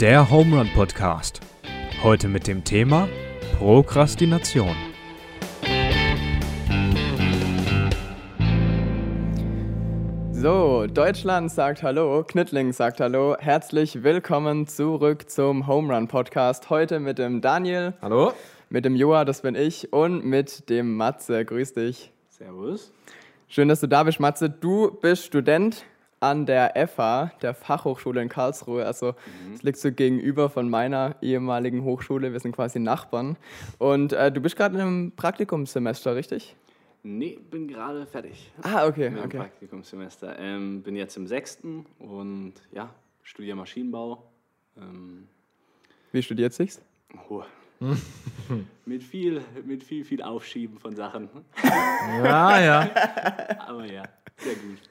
Der Home Run Podcast. Heute mit dem Thema Prokrastination. So, Deutschland sagt Hallo, Knittling sagt Hallo. Herzlich willkommen zurück zum Home Run Podcast. Heute mit dem Daniel, Hallo? mit dem Joa, das bin ich, und mit dem Matze. Grüß dich. Servus. Schön, dass du da bist, Matze. Du bist Student an der FH, der Fachhochschule in Karlsruhe. Also, es liegt so gegenüber von meiner ehemaligen Hochschule. Wir sind quasi Nachbarn. Und äh, du bist gerade in einem Praktikumssemester, richtig? Nee, bin gerade fertig. Ah, okay, Mit okay. Praktikumssemester. Ähm, bin jetzt im sechsten und ja, studiere Maschinenbau. Ähm, Wie studiert sich's? oh. mit, viel, mit viel, viel Aufschieben von Sachen. Ja, ja. Aber ja, sehr gut.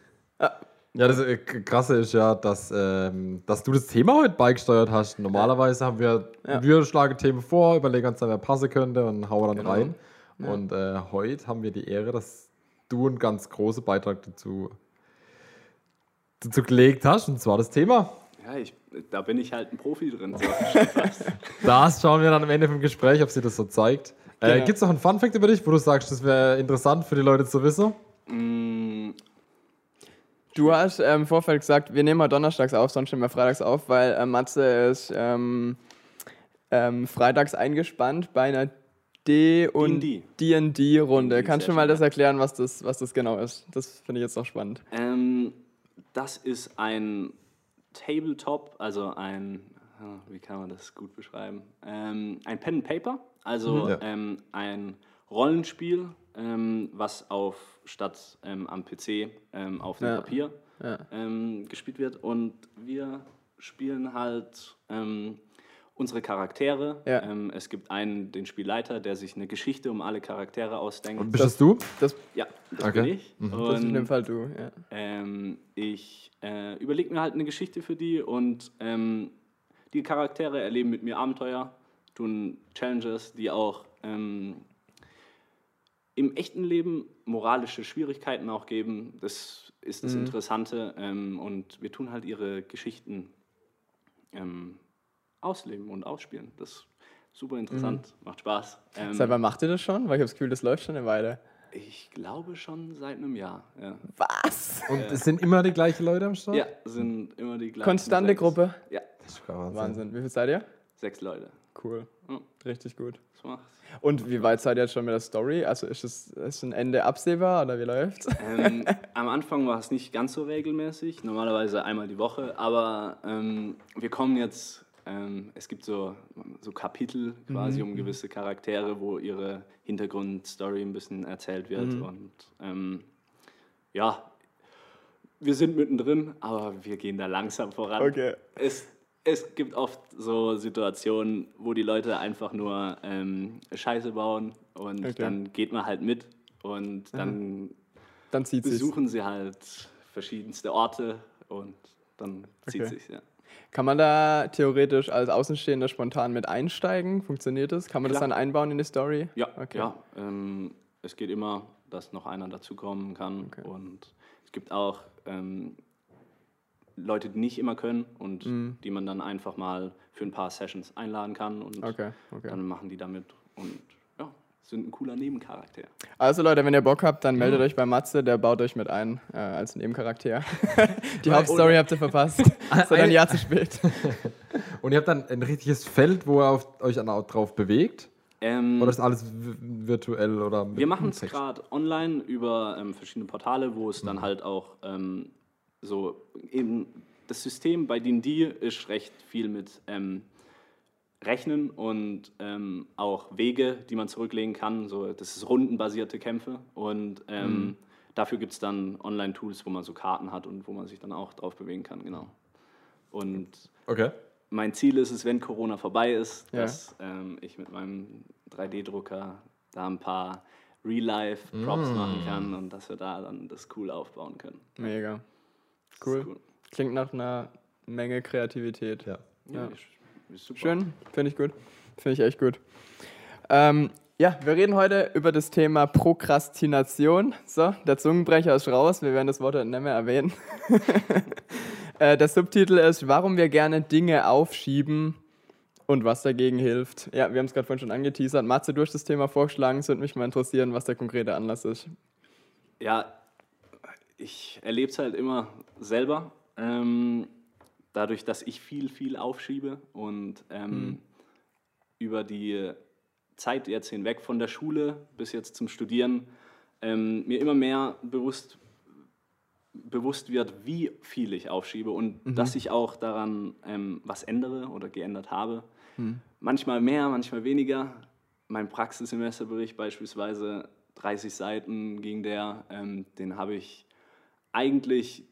Ja, das äh, Krasse ist ja, dass, ähm, dass du das Thema heute beigesteuert hast. Normalerweise haben wir, Ja. wir schlagen Themen vor, überlegen uns dann, wer passen könnte und hauen dann Genau. rein. Und äh, heute haben wir die Ehre, dass du einen ganz großen Beitrag dazu, dazu gelegt hast, und zwar das Thema. Ja, ich, da bin ich halt ein Profi drin. So. Das schauen wir dann am Ende vom Gespräch, ob sie das so zeigt. Äh, Genau. Gibt es noch einen Fun-Fact über dich, wo du sagst, das wäre interessant für die Leute zu wissen? Mm, Du hast ähm, im Vorfeld gesagt, wir nehmen mal donnerstags auf, sonst nehmen wir freitags auf, weil äh, Matze ist ähm, ähm, freitags eingespannt bei einer D- und D&D. D&D-Runde. D&D, Kannst du mal das erklären, was das, was das genau ist? Das finde ich jetzt noch spannend. Ähm, das ist ein Tabletop, also ein, ah, wie kann man das gut beschreiben? Ähm, ein Pen and Paper, also Mhm. Ja. ähm, ein Rollenspiel, ähm, was auf statt ähm, am PC ähm, auf dem Ja. Papier Ja. ähm, gespielt wird. Und wir spielen halt ähm, unsere Charaktere. Ja. Ähm, es gibt einen, den Spielleiter, der sich eine Geschichte um alle Charaktere ausdenkt. Und bist das du? Das, ja, das Okay. bin ich. das ist in dem Und Fall du. Ja. ähm, ich äh, überlege mir halt eine Geschichte für die und ähm, die Charaktere erleben mit mir Abenteuer, tun Challenges, die auch ähm, im echten Leben moralische Schwierigkeiten auch geben. Das ist das Interessante. Ähm, und wir tun halt ihre Geschichten ähm, ausleben und ausspielen. Das ist super interessant, macht Spaß. Ähm, Seit wann macht ihr das schon? Weil ich habe das Gefühl, das läuft schon eine Weile. ich glaube schon seit einem Jahr. Ja, Was? Und es sind immer die gleichen Leute am Start? ja sind immer die gleichen. Konstante sechs. Gruppe? Ja, Das ist Wahnsinn. Wahnsinn. Wie viel seid ihr? sechs Leute. Cool. Ja, Richtig gut. das macht's. Und wie weit seid ihr jetzt schon mit der Story? Also ist es ist ein Ende absehbar oder wie läuft's? Ähm, am Anfang war es nicht ganz so regelmäßig, normalerweise einmal die Woche, aber ähm, wir kommen jetzt, ähm, es gibt so, so Kapitel quasi um gewisse Charaktere, wo ihre Hintergrundstory ein bisschen erzählt wird und ähm, ja, wir sind mittendrin, aber wir gehen da langsam voran. Okay. Es, es gibt oft so Situationen, wo die Leute einfach nur ähm, Scheiße bauen und Okay. dann geht man halt mit und dann Dann zieht sich. besuchen sie halt verschiedenste Orte und dann zieht Okay. sich's ja. Kann man da theoretisch als Außenstehender spontan mit einsteigen? Funktioniert das? Kann man das Klar. dann einbauen in die Story? Ja, Okay. ja ähm, es geht immer, dass noch einer dazukommen kann und es gibt auch ähm, Leute, die nicht immer können und die man dann einfach mal für ein paar Sessions einladen kann und Mhm. Okay, okay. dann machen die damit und ja, sind ein cooler Nebencharakter. Also Leute, wenn ihr Bock habt, dann meldet euch bei Matze, der baut euch mit ein äh, als Nebencharakter. die Hauptstory habt ihr verpasst. Ist dann ein Jahr zu spät. Und ihr habt dann ein richtiges Feld, wo ihr auf, euch dann auch drauf bewegt? Ähm, Oder ist alles vi- virtuell oder Wir machen es gerade online über ähm, verschiedene Portale, wo es dann halt auch ähm, so eben das System bei D&D ist recht viel mit ähm, Rechnen und ähm, auch Wege, die man zurücklegen kann. So, das ist rundenbasierte Kämpfe und ähm, dafür gibt es dann Online-Tools, wo man so Karten hat und wo man sich dann auch drauf bewegen kann, genau. Und Okay. mein Ziel ist es, wenn Corona vorbei ist, Ja. dass ähm, ich mit meinem 3D-Drucker da ein paar Real-Life-Props machen kann und dass wir da dann das cool aufbauen können. Mega. Cool. cool. Klingt nach einer Menge Kreativität. Ja. Ja. Schön, finde ich gut. Finde ich echt gut. Ähm, ja, wir reden heute über das Thema Prokrastination. So, der Zungenbrecher ist raus. Wir werden das Wort heute nicht mehr erwähnen. Äh, der Subtitel ist, warum wir gerne Dinge aufschieben und was dagegen hilft. Ja, wir haben es gerade vorhin schon angeteasert. Matze, du hast das Thema vorgeschlagen. Es würde mich mal interessieren, was der konkrete Anlass ist. Ja, ich erlebe es halt immer selber. Ähm, dadurch, dass ich viel, viel aufschiebe und ähm, über die Zeit jetzt hinweg von der Schule bis jetzt zum Studieren ähm, mir immer mehr bewusst, bewusst wird, wie viel ich aufschiebe und dass ich auch daran ähm, was ändere oder geändert habe. Manchmal mehr, manchmal weniger. Mein Praxissemesterbericht beispielsweise 30 Seiten ging der, ähm, den habe ich eigentlich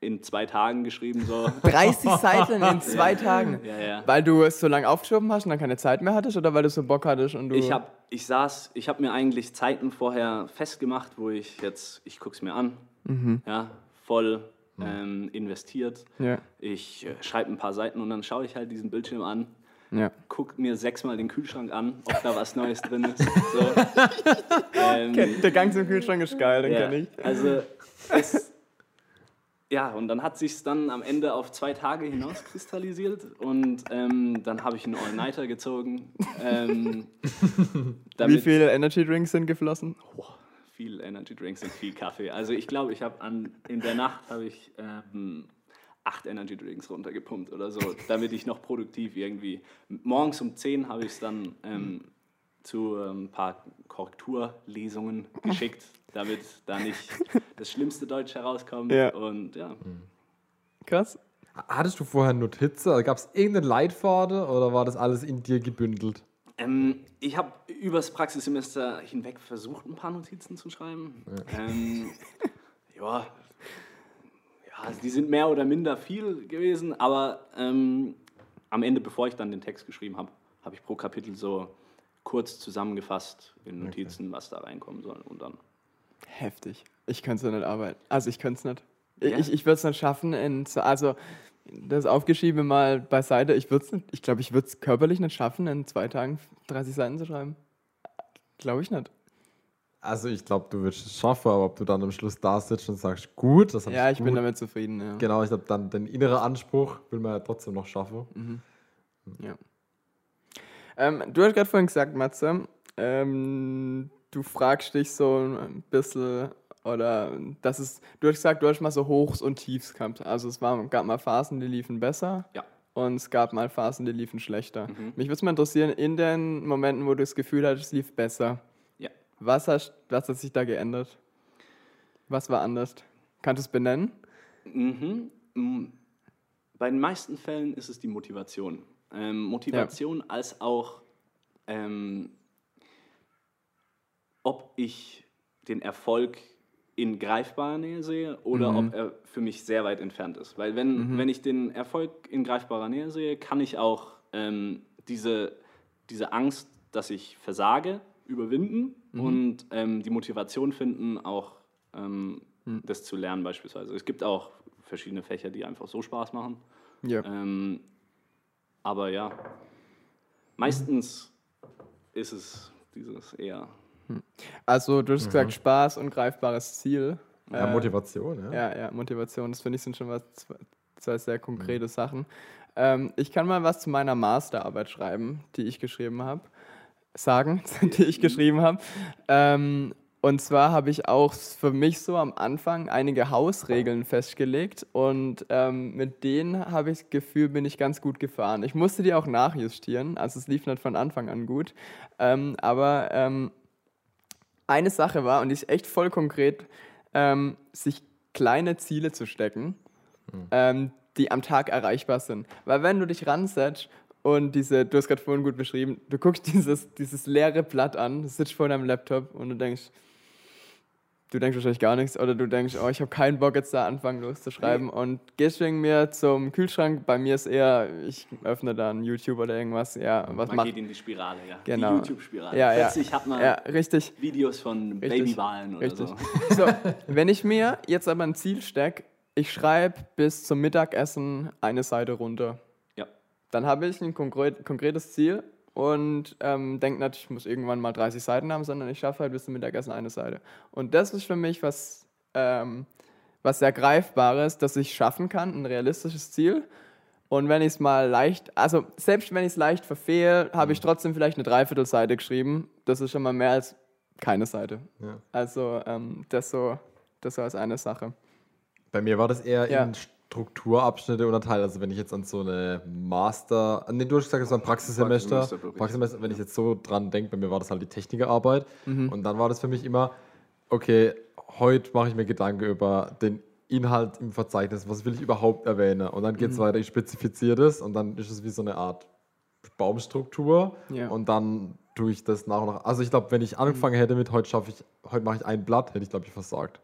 in zwei Tagen geschrieben. So. 30 Seiten in zwei Tagen. Ja, ja. Weil du es so lange aufgeschoben hast und dann keine Zeit mehr hattest oder weil du so Bock hattest und du. Ich, hab, ich saß, ich habe mir eigentlich Zeiten vorher festgemacht, wo ich jetzt, ich gucke es mir an, ja, voll ähm, investiert. Ja. Ich äh, schreibe ein paar Seiten und dann schaue ich halt diesen Bildschirm an, Ja. gucke mir sechsmal den Kühlschrank an, ob da was Neues drin ist. So. ähm, Der Gang zum Kühlschrank ist geil, den ja, kenn ich. Also, es, ja, und dann hat sich dann am Ende auf zwei Tage hinauskristallisiert und ähm, dann habe ich einen All-Nighter gezogen. Ähm, Wie viele Energy Drinks sind geflossen? Boah, viel Energy Drinks und viel Kaffee. Also ich glaube, ich habe an in der Nacht habe ich ähm, acht Energy Drinks runtergepumpt oder so, damit ich noch produktiv irgendwie. Morgens um 10 habe ich es dann ähm, zu ähm, ein paar Korrekturlesungen geschickt, damit da nicht das schlimmste Deutsch herauskommt. Ja. Und ja, Krass. Hattest du vorher Notizen? Gab es irgendeinen Leitfaden oder war das alles in dir gebündelt? Ähm, ich habe übers Praxissemester hinweg versucht, ein paar Notizen zu schreiben. Ähm, ja, ja, also die sind mehr oder minder viel gewesen, aber ähm, am Ende, bevor ich dann den Text geschrieben habe, habe ich pro Kapitel so kurz zusammengefasst in Notizen, was da reinkommen soll. Und dann Heftig. Ich könnte es nicht arbeiten. Also ich könnte es nicht. Ja? Ich, ich würde es nicht schaffen. In, so- also das Aufgeschrieben mal beiseite. Ich würde es nicht. Ich glaube, ich würde es körperlich nicht schaffen, in zwei Tagen 30 Seiten zu schreiben. Glaube ich nicht. Also ich glaube, du wirst es schaffen, aber ob du dann am Schluss da sitzt und sagst, gut, das hab Ja, ich gut. bin damit zufrieden. Ja. Genau, ich glaube, dann den inneren Anspruch will man ja trotzdem noch schaffen. Mhm. Ja. Ähm, du hast gerade vorhin gesagt, Matze, ähm, du fragst dich so ein bisschen, oder das ist, du hast gesagt, du hast mal so Hochs und Tiefs gehabt. Also es war, gab mal Phasen, die liefen besser ja. und es gab mal Phasen, die liefen schlechter. Mhm. Mich würde es mal interessieren, in den Momenten, wo du das Gefühl hattest, es lief besser, Ja. was, hast, was hat sich da geändert? Was war anders? Kannst du es benennen? Mhm. Mm. Bei den meisten Fällen ist es die Motivation. Ähm, Motivation als auch, ähm, ob ich den Erfolg in greifbarer Nähe sehe oder ob er für mich sehr weit entfernt ist. Weil wenn, wenn ich den Erfolg in greifbarer Nähe sehe, kann ich auch ähm, diese, diese Angst, dass ich versage, überwinden und ähm, die Motivation finden, auch ähm, das zu lernen beispielsweise. Es gibt auch verschiedene Fächer, die einfach so Spaß machen. Ja. Aber ja, meistens ist es dieses eher. Also du hast Mhm. gesagt, Spaß und greifbares Ziel. Ja, Äh, Motivation, ja. Ja, ja, Motivation, das finde ich sind schon was, zwei, zwei sehr konkrete Mhm. Sachen. Ähm, ich kann mal was zu meiner Masterarbeit schreiben, die ich geschrieben habe. Sagen, die ich geschrieben habe. Ähm, und zwar habe ich auch für mich so am Anfang einige Hausregeln festgelegt und ähm, mit denen habe ich das Gefühl, bin ich ganz gut gefahren. Ich musste die auch nachjustieren, also es lief nicht von Anfang an gut. Ähm, aber ähm, eine Sache war, und die ist echt voll konkret, ähm, sich kleine Ziele zu stecken, ähm, die am Tag erreichbar sind. Weil wenn du dich ransetzt und diese, du hast gerade vorhin gut beschrieben, du guckst dieses, dieses leere Blatt an, sitzt vor deinem Laptop und du denkst, du denkst wahrscheinlich gar nichts oder du denkst, oh, ich habe keinen Bock jetzt da anfangen loszuschreiben und gehst wegen mir zum Kühlschrank. Bei mir ist eher, ich öffne dann YouTube oder irgendwas, ja, was Man macht. geht in die Spirale, ja. Genau. Die YouTube-Spirale. Ja, ja. Plötzlich hat man Ja, richtig. Videos von. Babywahlen oder Richtig. so. So, wenn ich mir jetzt aber ein Ziel stecke, ich schreibe bis zum Mittagessen eine Seite runter, Ja. dann habe ich ein konkret, konkretes Ziel und ähm, denke nicht, ich muss irgendwann mal 30 Seiten haben, sondern ich schaffe halt bis zum Mittagessen eine Seite. Und das ist für mich was, ähm, was sehr Greifbares, das ich schaffen kann, ein realistisches Ziel. Und wenn ich es mal leicht, also selbst wenn ich es leicht verfehle, habe ich trotzdem vielleicht eine Dreiviertelseite geschrieben. Das ist schon mal mehr als keine Seite. Ja. Also ähm, das so, das so als eine Sache. Bei mir war das eher Ja. in Strukturabschnitte unterteilt. Also wenn ich jetzt an so eine Master, nee, du hast gesagt, es war ein Praxissemester. Praxissemester, wenn ich jetzt so dran denke, bei mir war das halt die Technikerarbeit. Mhm. Und dann war das für mich immer, okay, heute mache ich mir Gedanken über den Inhalt im Verzeichnis, was will ich überhaupt erwähnen? Und dann geht es Mhm. weiter, ich spezifiziere das und dann ist es wie so eine Art Baumstruktur Ja. und dann tue ich das nach und nach. Also ich glaube, wenn ich angefangen hätte mit heute schaffe ich, heute mache ich ein Blatt, hätte ich glaube ich versagt.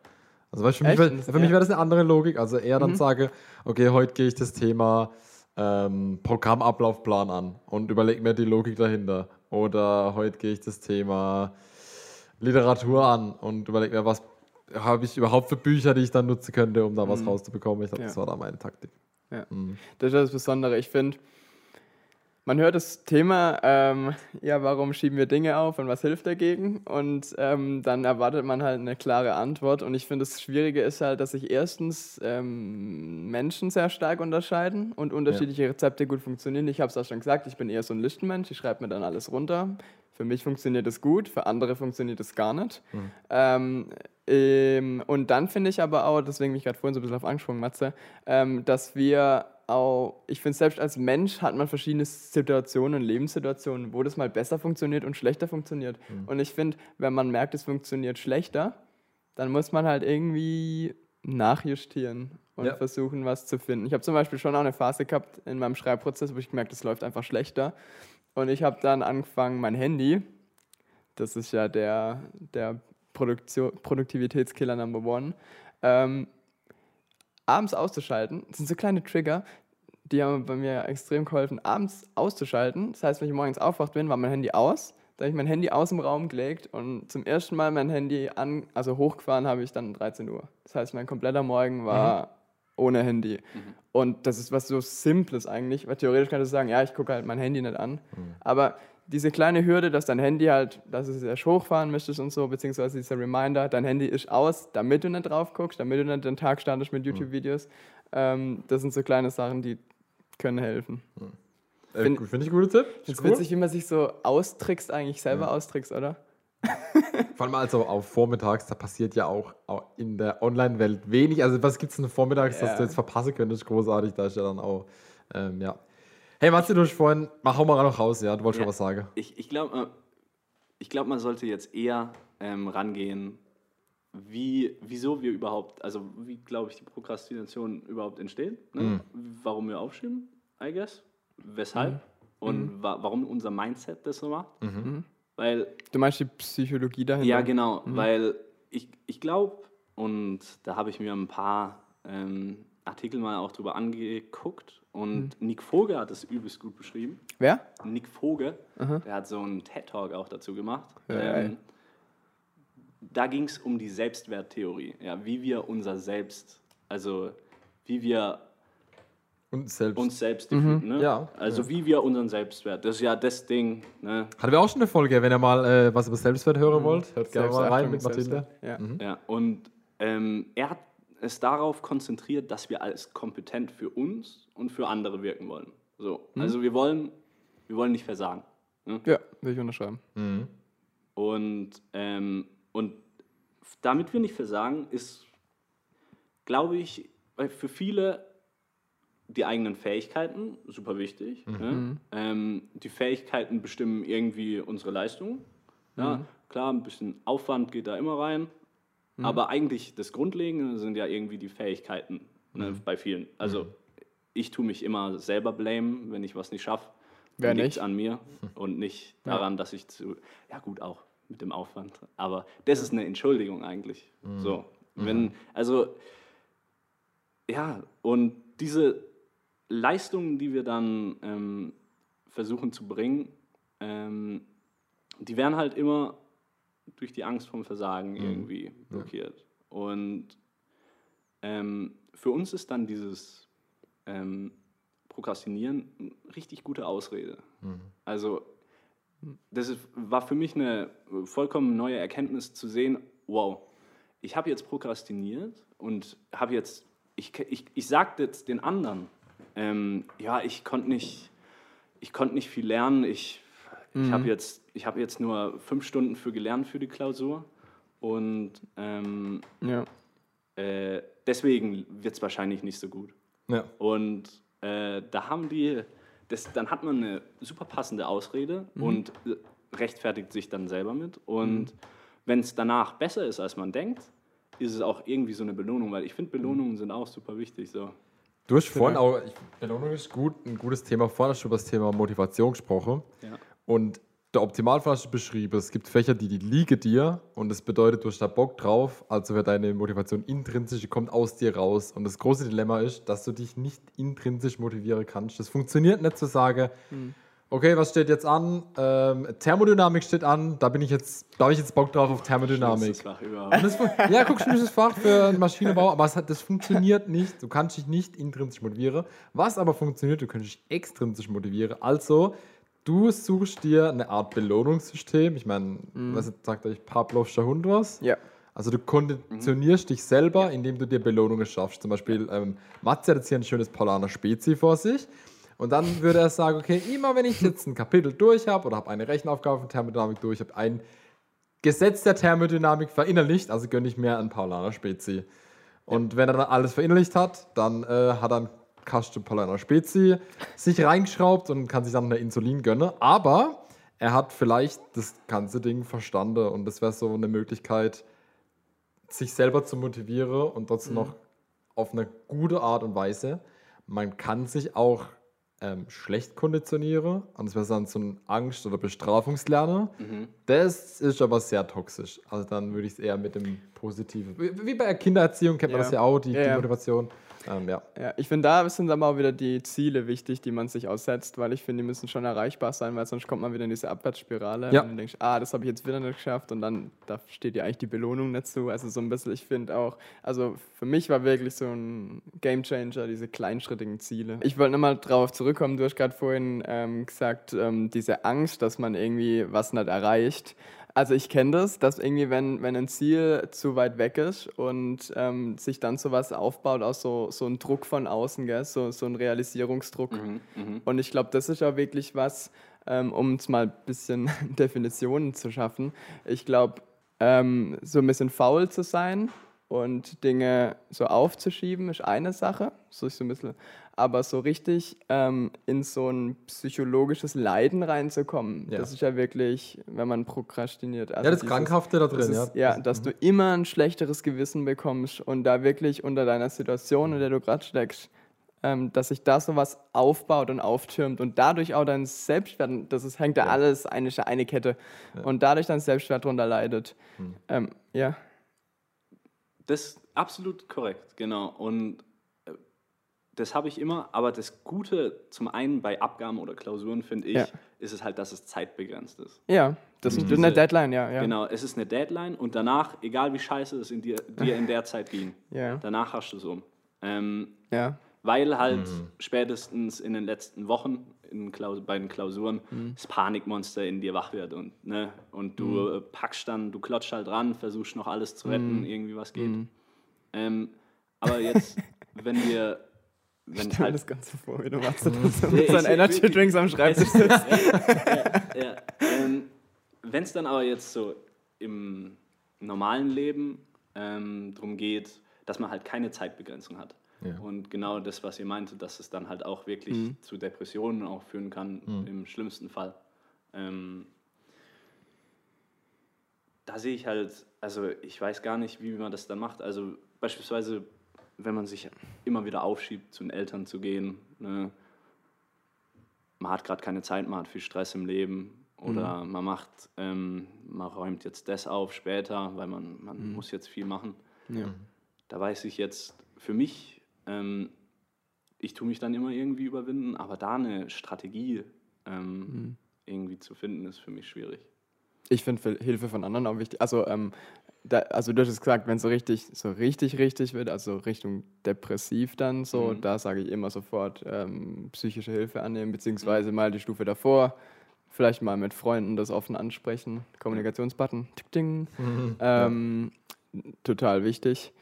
Also weißt, für mich, Das- für mich. Mhm. wäre das eine andere Logik. Also eher dann sage, okay, heute gehe ich das Thema ähm, Programmablaufplan an und überlege mir die Logik dahinter. Oder heute gehe ich das Thema Literatur an und überlege mir, was habe ich überhaupt für Bücher, die ich dann nutzen könnte, um da was rauszubekommen. Ich glaube, Mhm. Ja. das war da meine Taktik. Ja. Mhm. Das ist das Besondere. Ich finde, man hört das Thema, ähm, ja, warum schieben wir Dinge auf und was hilft dagegen? Und ähm, dann erwartet man halt eine klare Antwort. Und ich finde, das Schwierige ist halt, dass sich erstens ähm, Menschen sehr stark unterscheiden und unterschiedliche Rezepte gut funktionieren. Ich habe es auch schon gesagt, ich bin eher so ein Listenmensch. Ich schreibe mir dann alles runter. Für mich funktioniert es gut, für andere funktioniert es gar nicht. Ähm, ähm, und dann finde ich aber auch, deswegen bin ich gerade vorhin so ein bisschen auf angesprungen, Matze, ähm, dass wir auch, ich finde, selbst als Mensch hat man verschiedene Situationen und Lebenssituationen, wo das mal besser funktioniert und schlechter funktioniert. Und ich finde, wenn man merkt, es funktioniert schlechter, dann muss man halt irgendwie nachjustieren und Ja. versuchen, was zu finden. Ich habe zum Beispiel schon auch eine Phase gehabt in meinem Schreibprozess, wo ich gemerkt, es läuft einfach schlechter. Und ich habe dann angefangen, mein Handy, das ist ja der, der Produktivitätskiller Number One, ähm, abends auszuschalten. Das sind so kleine Trigger, die haben bei mir extrem geholfen, abends auszuschalten. Das heißt, wenn ich morgens aufwacht bin, war mein Handy aus. Da habe ich mein Handy aus dem Raum gelegt und zum ersten Mal mein Handy an, also hochgefahren habe ich dann 13 Uhr. Das heißt, mein kompletter Morgen war ohne Handy. Und das ist was so Simples eigentlich, weil theoretisch könntest du sagen, ja, ich gucke halt mein Handy nicht an. Aber diese kleine Hürde, dass dein Handy halt, dass es erst hochfahren möchtest und so, beziehungsweise dieser Reminder, dein Handy ist aus, damit du nicht drauf guckst, damit du nicht den Tag startest mit YouTube-Videos. Ähm, das sind so kleine Sachen, die können helfen. Äh, Find- gut, Finde ich ein guter Tipp. Es witzig, wie man sich so austrickst, eigentlich selber austrickst, oder? Vor allem also auf vormittags, da passiert ja auch, in der Online-Welt wenig. Also was gibt es denn vormittags, dass Ja. du jetzt verpassen könntest? Großartig, da ist ja dann auch, ähm, ja. Hey Matze, du hast vorhin, mach hau mal noch raus, ja, du wolltest Ja. schon was sagen. Ich, ich glaube, ich glaub, man sollte jetzt eher ähm, rangehen, wie, wieso wir überhaupt, also wie, glaube ich, die Prokrastination überhaupt entsteht. Ne? Warum wir aufschieben, I guess. Weshalb und wa warum unser Mindset das so macht. Weil Du meinst die Psychologie dahinter? ja, genau, weil ich, ich glaube, und da habe ich mir ein paar ähm, Artikel mal auch drüber angeguckt und Nick Vogel hat das übelst gut beschrieben. Wer? Nick Vogel, der hat so einen TED-Talk auch dazu gemacht. Ja, ähm, da ging es um die Selbstwerttheorie, ja, wie wir unser Selbst, also wie wir Und selbst. uns selbst definieren, ne? Ja, also wie wir unseren Selbstwert, das ist ja das Ding, ne? Hatten wir auch schon eine Folge, wenn ihr mal äh, was über Selbstwert hören wollt, hört gerne mal rein mit Mathilde. Ja. Ja, und ähm, er hat es darauf konzentriert, dass wir als kompetent für uns und für andere wirken wollen. So, also wir wollen, wir wollen nicht versagen. Ne? ja, will ich unterschreiben. Und, ähm, und damit wir nicht versagen, ist, glaube ich, für viele die eigenen Fähigkeiten super wichtig. Ne? Ähm, die Fähigkeiten bestimmen irgendwie unsere Leistung. Ja, Klar, ein bisschen Aufwand geht da immer rein. Aber eigentlich das Grundlegende sind ja irgendwie die Fähigkeiten ne, bei vielen. Also ich tue mich immer selber blamen, wenn ich was nicht schaffe. Wer nicht? an mir und nicht daran, dass ich zu. Ja, gut, auch mit dem Aufwand. Aber das ist eine Entschuldigung eigentlich. So. Wenn, also, ja, und diese Leistungen, die wir dann ähm, versuchen zu bringen, ähm, die werden halt immer durch die Angst vom Versagen irgendwie blockiert. Und ähm, für uns ist dann dieses ähm, Prokrastinieren eine richtig gute Ausrede. Also das ist, war für mich eine vollkommen neue Erkenntnis zu sehen, wow, ich habe jetzt prokrastiniert und habe jetzt, ich, ich, ich sagte jetzt den anderen, ähm, ja, ich konnte nicht, ich konnte nicht viel lernen, ich, ich habe jetzt, ich hab jetzt nur fünf Stunden für gelernt für die Klausur und ähm, Ja. äh, deswegen wird es wahrscheinlich nicht so gut. Ja. Und äh, da haben die, das, dann hat man eine super passende Ausrede und äh, rechtfertigt sich dann selber mit. Und wenn es danach besser ist, als man denkt, ist es auch irgendwie so eine Belohnung, weil ich finde, Belohnungen sind auch super wichtig. So. Du hast vorhin auch, ich, Belohnung ist gut, ein gutes Thema. Vorhin hast du über das Thema Motivation gesprochen. Ja. Und der Optimalfall du beschrieben, es gibt Fächer, die, die liegen dir und das bedeutet, du hast da Bock drauf, also wird deine Motivation intrinsisch, die kommt aus dir raus. Und das große Dilemma ist, dass du dich nicht intrinsisch motivieren kannst. Das funktioniert nicht zu sagen, okay, was steht jetzt an? Ähm, Thermodynamik steht an, da bin ich jetzt, da habe ich jetzt Bock drauf auf Thermodynamik. Das Fach das ja, guck, das Fach für Maschinenbau, aber hat, das funktioniert nicht. Du kannst dich nicht intrinsisch motivieren. Was aber funktioniert, du kannst dich extrinsisch motivieren. Also, du suchst dir eine Art Belohnungssystem. Ich meine, was sagt euch Pavlovscher Hund was? Ja. Also du konditionierst dich selber, indem du dir Belohnungen schaffst. Zum Beispiel, ähm, Matze hat jetzt hier ein schönes Paulaner Spezi vor sich. Und dann würde er sagen, okay, immer wenn ich jetzt ein Kapitel durch habe oder habe eine Rechenaufgabe von Thermodynamik durch, habe ein Gesetz der Thermodynamik verinnerlicht, also gönne ich mir einen Paulaner Spezi. Und wenn er dann alles verinnerlicht hat, dann äh, hat er einen Kasten Paulaner Spezi sich reingeschraubt und kann sich dann eine Insulin gönnen. Aber er hat vielleicht das ganze Ding verstanden und das wäre so eine Möglichkeit, sich selber zu motivieren und trotzdem noch auf eine gute Art und Weise. Man kann sich auch ähm, schlecht konditionieren und das wäre dann so ein Angst- oder Bestrafungslernen. Das ist aber sehr toxisch. Also dann würde ich es eher mit dem Positiven. Wie bei der Kindererziehung kennt man Ja. das ja auch, die, Ja, die ja. Ähm, ja. Ja, ich finde, da sind aber auch wieder die Ziele wichtig, die man sich aussetzt, weil ich finde, die müssen schon erreichbar sein, weil sonst kommt man wieder in diese Abwärtsspirale Ja. und du denkst, ah, das habe ich jetzt wieder nicht geschafft und dann da steht ja eigentlich die Belohnung nicht zu. Also so ein bisschen, ich finde auch, also für mich war wirklich so ein Gamechanger diese kleinschrittigen Ziele. Ich wollte nochmal drauf zurückkommen, du hast gerade vorhin ähm, gesagt, ähm, diese Angst, dass man irgendwie was nicht erreicht. Also ich kenne das, dass irgendwie, wenn, wenn ein Ziel zu weit weg ist und ähm, sich dann sowas aufbaut, aus so, so ein Druck von außen, gell? So, so ein Realisierungsdruck. Und ich glaube, das ist auch wirklich was, ähm, um es mal ein bisschen Definitionen zu schaffen. Ich glaube, ähm, so ein bisschen faul zu sein und Dinge so aufzuschieben, ist eine Sache, so ist so ein bisschen, aber so richtig ähm, in so ein psychologisches Leiden reinzukommen, Ja. das ist ja wirklich, wenn man prokrastiniert. Also ja, das dieses- Krankhafte da drin, das ja. ist, ja, dass du immer ein schlechteres Gewissen bekommst und da wirklich unter deiner Situation, in der du gerade steckst, ähm, dass sich da sowas aufbaut und auftürmt und dadurch auch dein Selbstwert, das ist, hängt ja, alles, eine, ist eine Kette, und dadurch dein Selbstwert drunter leidet. Hm. Ähm, ja. Das ist absolut korrekt, genau. Und äh, das habe ich immer, aber das Gute zum einen bei Abgaben oder Klausuren, finde ich, Ja. ist es halt, dass es zeitbegrenzt ist. Ja, das ist eine Deadline, ja. ja. Genau, es ist eine Deadline und danach, egal wie scheiße es in dir, dir in der Zeit ging, Ja. danach hast du es um. Ähm, ja. weil halt spätestens in den letzten Wochen in Klaus bei den Klausuren Mhm. das Panikmonster in dir wach wird und, ne, und du äh, packst dann, du klotschst halt ran, versuchst noch alles zu retten, Mhm. irgendwie was geht. Ähm, aber jetzt, wenn wir, wenn mir halt das Ganze vor, wie du machst, dass du Ja, mit ich- Energy ich- Drinks am Schreibtisch sitzt. ja, ähm, wenn es dann aber jetzt so im normalen Leben ähm, darum geht, dass man halt keine Zeitbegrenzung hat. Ja. Und genau das, was ihr meinte, dass es dann halt auch wirklich zu Depressionen auch führen kann, im schlimmsten Fall. Ähm, da sehe ich halt, also ich weiß gar nicht, wie man das dann macht. Also beispielsweise, wenn man sich immer wieder aufschiebt, zu den Eltern zu gehen, ne? man hat gerade keine Zeit, man hat viel Stress im Leben oder man macht, ähm, man räumt jetzt das auf später, weil man, man muss jetzt viel machen. Ja. Da weiß ich jetzt für mich, ähm, ich tue mich dann immer irgendwie überwinden, aber da eine Strategie ähm, irgendwie zu finden, ist für mich schwierig. Ich finde Hilfe von anderen auch wichtig. Also, ähm, da, also du hast es gesagt, wenn es so richtig, so richtig, richtig wird, also Richtung depressiv dann so, Mhm. da sage ich immer sofort ähm, psychische Hilfe annehmen, beziehungsweise mal die Stufe davor, vielleicht mal mit Freunden das offen ansprechen, Kommunikationsbutton, tick, ding. Ähm, total wichtig.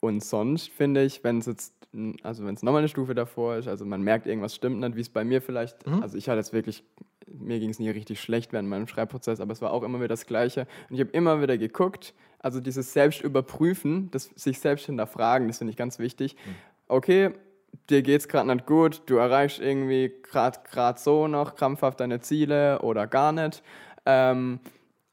Und sonst finde ich, wenn es jetzt, also wenn es nochmal eine Stufe davor ist, also man merkt, irgendwas stimmt nicht, wie es bei mir vielleicht, also ich hatte jetzt wirklich, mir ging es nie richtig schlecht während meinem Schreibprozess, aber es war auch immer wieder das Gleiche. Und ich habe immer wieder geguckt, also dieses Selbstüberprüfen, das sich selbst hinterfragen, das finde ich ganz wichtig. Okay, dir geht's gerade nicht gut, du erreichst irgendwie gerade so noch krampfhaft deine Ziele oder gar nicht. Ähm,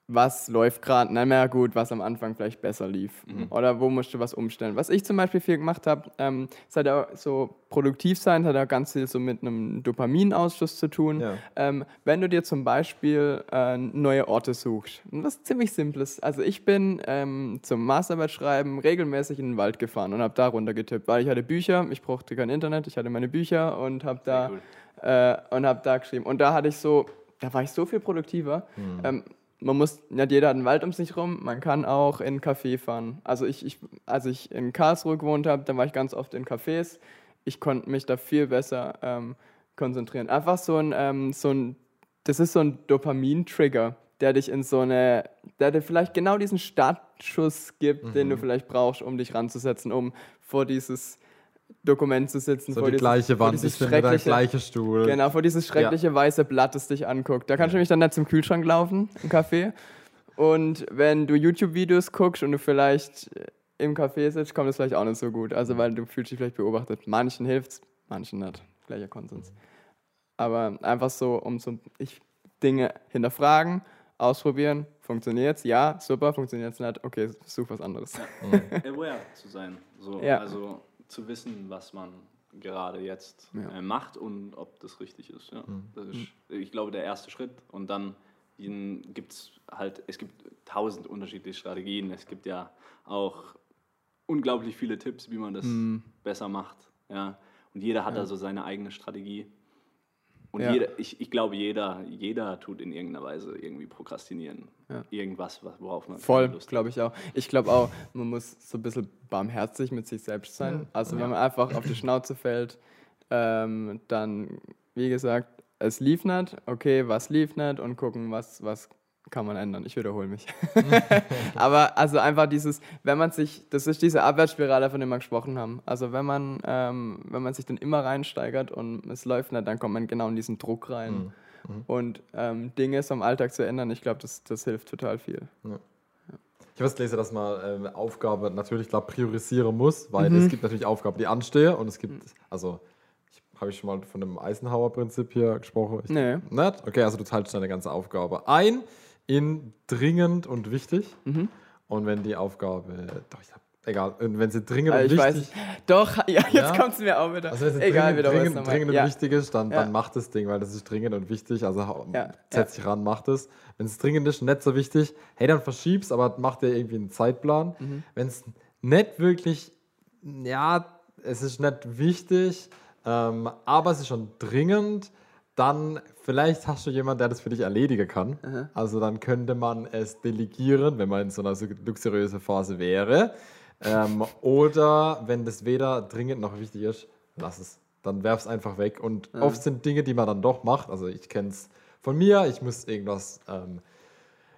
was läuft gerade nicht mehr gut, was am Anfang vielleicht besser lief. Oder wo musst du was umstellen. Was ich zum Beispiel viel gemacht habe, ähm, es hat ja so produktiv sein, hat ja ganz viel so mit einem Dopaminausschuss zu tun. Ja. Ähm, wenn du dir zum Beispiel äh, neue Orte suchst, was ziemlich simples. Also ich bin ähm, zum Masterarbeit schreiben regelmäßig in den Wald gefahren und habe da runtergetippt, weil ich hatte Bücher, ich brauchte kein Internet, ich hatte meine Bücher und habe da cool. äh, und habe da geschrieben. Und da hatte ich so, da war ich so viel produktiver. Ähm, man muss, nicht jeder hat einen Wald um sich rum, man kann auch in einen Café fahren. Also ich, ich als ich in Karlsruhe gewohnt habe, dann war ich ganz oft in Cafés. Ich konnte mich da viel besser ähm, konzentrieren. Einfach so ein, ähm, so ein, das ist so ein Dopamin-Trigger, der dich in so eine, der dir vielleicht genau diesen Startschuss gibt, den du vielleicht brauchst, um dich ranzusetzen, um vor dieses Dokument zu sitzen. So vor die dieses, gleiche Wand, ich finde der schreckliche- gleiche Stuhl. Genau, vor dieses schreckliche weiße Blatt, das dich anguckt. Da kannst du nämlich dann nicht zum Kühlschrank laufen, im Café. Und wenn du YouTube-Videos guckst und du vielleicht im Café sitzt, kommt das vielleicht auch nicht so gut. Also, weil du fühlst dich vielleicht beobachtet. Manchen hilft's, manchen nicht. Gleicher Konsens. Aber einfach so, um so ich Dinge hinterfragen, ausprobieren, funktioniert's? Ja, super, funktioniert's nicht? Okay, such was anderes. aware zu sein. So, Ja. Also zu wissen, was man gerade jetzt Ja. äh, macht und ob das richtig ist. Ja. Das ist, ich glaube, der erste Schritt. Und dann gibt es halt, es gibt tausend unterschiedliche Strategien. Es gibt ja auch unglaublich viele Tipps, wie man das besser macht. Ja. Und jeder hat da so seine eigene Strategie. Und Ja. jeder, ich, ich glaube, jeder, jeder tut in irgendeiner Weise irgendwie prokrastinieren. Irgendwas, was- worauf man Voll, glaube ich auch. Ich glaube auch, man muss so ein bisschen barmherzig mit sich selbst sein. Also wenn man einfach auf die Schnauze fällt, ähm, dann, wie gesagt, es lief nicht, okay, was lief nicht und gucken, was, was kann man ändern. Ich wiederhole mich. Aber also einfach dieses, wenn man sich, das ist diese Abwärtsspirale, von der wir gesprochen haben. Also wenn man, ähm, wenn man sich dann immer reinsteigert und es läuft nicht, dann kommt man genau in diesen Druck rein. Und ähm, Dinge so im Alltag zu ändern, ich glaube, das, das hilft total viel. Ich habe gelesen, dass man ähm, Aufgabe natürlich klar priorisieren muss, weil Mhm. es gibt natürlich Aufgaben, die anstehen und es gibt, also ich, habe ich schon mal von dem Eisenhower-Prinzip hier gesprochen? Ich, Nee. Nicht? Okay, also du teilst deine ganze Aufgabe ein in dringend und wichtig. Mhm. Und wenn die Aufgabe, doch, ich hab, egal, und wenn sie dringend Äh, und weiß wichtig nicht. Doch, ja, jetzt Ja. kommt es mir auch wieder. Also wenn es Egal, dringend, wieder dringend, dringend und ja. wichtig ist, dann, Ja. dann macht das Ding, weil das ist dringend und wichtig. Also setz dich ran, macht es. Wenn es dringend ist, nicht so wichtig, hey, dann verschieb's, aber mach dir irgendwie einen Zeitplan. Mhm. Wenn es nicht wirklich, ja, es ist nicht wichtig, ähm, aber es ist schon dringend, dann vielleicht hast du jemanden, der das für dich erledigen kann. Also dann könnte man es delegieren, wenn man in so einer luxuriösen Phase wäre. Ähm, oder wenn das weder dringend noch wichtig ist, lass es. Dann werf es einfach weg. Und oft sind Dinge, die man dann doch macht. Also ich kenne es von mir, ich muss irgendwas, ähm,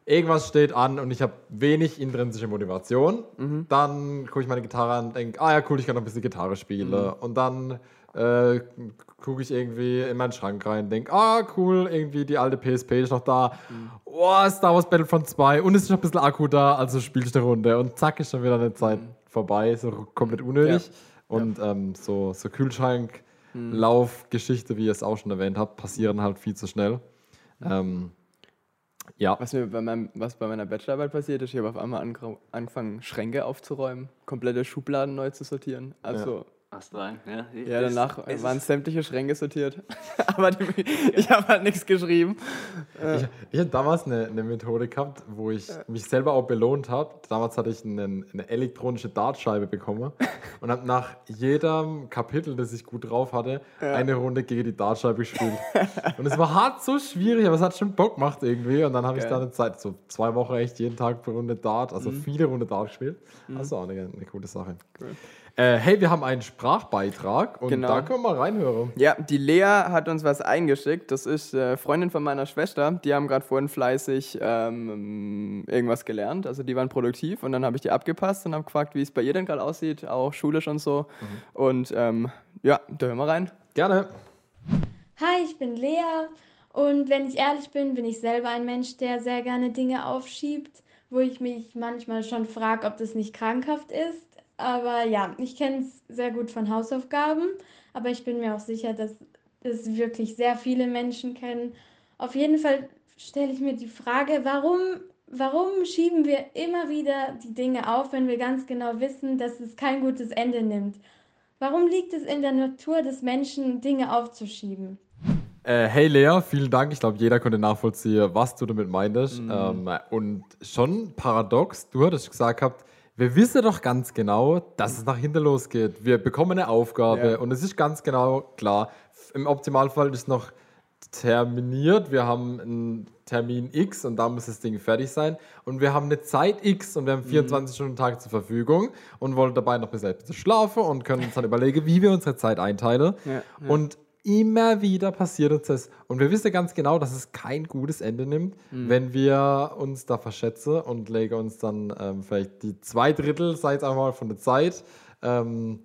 irgendwas steht an und ich habe wenig intrinsische Motivation. Dann gucke ich meine Gitarre an und denke, ah ja, cool, ich kann noch ein bisschen Gitarre spielen. Und dann äh, gucke ich irgendwie in meinen Schrank rein denke, ah cool, irgendwie die alte PSP ist noch da. Oh, Star Wars Battlefront 2 und es ist noch ein bisschen Akku da, also spiele ich eine Runde. Und zack, ist schon wieder eine Zeit vorbei, so komplett unnötig. Ja. Und ähm, so, so Kühlschrank, Laufgeschichte, wie ihr es auch schon erwähnt habt, passieren halt viel zu schnell. Ähm, ja, Was mir bei, meinem, was bei meiner Bachelorarbeit passiert ist, ich habe auf einmal angefangen, Schränke aufzuräumen, komplette Schubladen neu zu sortieren. Also, Ast rein. Ja, ja, danach es waren sämtliche Schränke sortiert. Aber die, ich habe halt nichts geschrieben. Ich, ich habe damals eine, eine Methode gehabt, wo ich mich selber auch belohnt habe. Damals hatte ich einen, eine elektronische Dartscheibe bekommen und habe nach jedem Kapitel, das ich gut drauf hatte, eine Runde gegen die Dartscheibe gespielt. und es war hart so schwierig, aber es hat schon Bock gemacht irgendwie. Und dann habe ich da eine Zeit, so zwei Wochen echt jeden Tag pro Runde Dart, also viele Runde Dart gespielt. Also auch eine, eine coole Sache. Äh, hey, wir haben einen Sprachbeitrag und Genau. da können wir mal reinhören. Ja, die Lea hat uns was eingeschickt. Das ist äh, Freundin von meiner Schwester. Die haben gerade vorhin fleißig ähm, irgendwas gelernt. Also die waren produktiv und dann habe ich die abgepasst und habe gefragt, wie es bei ihr denn gerade aussieht, auch schulisch und so. Und ähm, ja, da hören wir rein. Gerne. Hi, ich bin Lea und wenn ich ehrlich bin, bin ich selber ein Mensch, der sehr gerne Dinge aufschiebt, wo ich mich manchmal schon frage, ob das nicht krankhaft ist. Aber ja, ich kenne es sehr gut von Hausaufgaben, aber ich bin mir auch sicher, dass es wirklich sehr viele Menschen kennen. Auf jeden Fall stelle ich mir die Frage, warum, warum schieben wir immer wieder die Dinge auf, wenn wir ganz genau wissen, dass es kein gutes Ende nimmt? Warum liegt es in der Natur des Menschen, Dinge aufzuschieben? Äh, hey Lea, vielen Dank. Ich glaube, jeder konnte nachvollziehen, was du damit meintest. Ähm, und schon paradox, du hattest gesagt gehabt, wir wissen doch ganz genau, dass es nach hinten losgeht. Wir bekommen eine Aufgabe Ja. und es ist ganz genau klar. Im Optimalfall ist noch terminiert. Wir haben einen Termin X und da muss das Ding fertig sein. Und wir haben eine Zeit X und wir haben 24 Stunden am Tag zur Verfügung und wollen dabei noch bis selbst schlafen und können uns dann überlegen, wie wir unsere Zeit einteilen. Ja, Und immer wieder passiert uns das. Und wir wissen ganz genau, dass es kein gutes Ende nimmt, wenn wir uns da verschätzen und legen uns dann ähm, vielleicht die zwei Drittel, sei es einmal von der Zeit, ähm,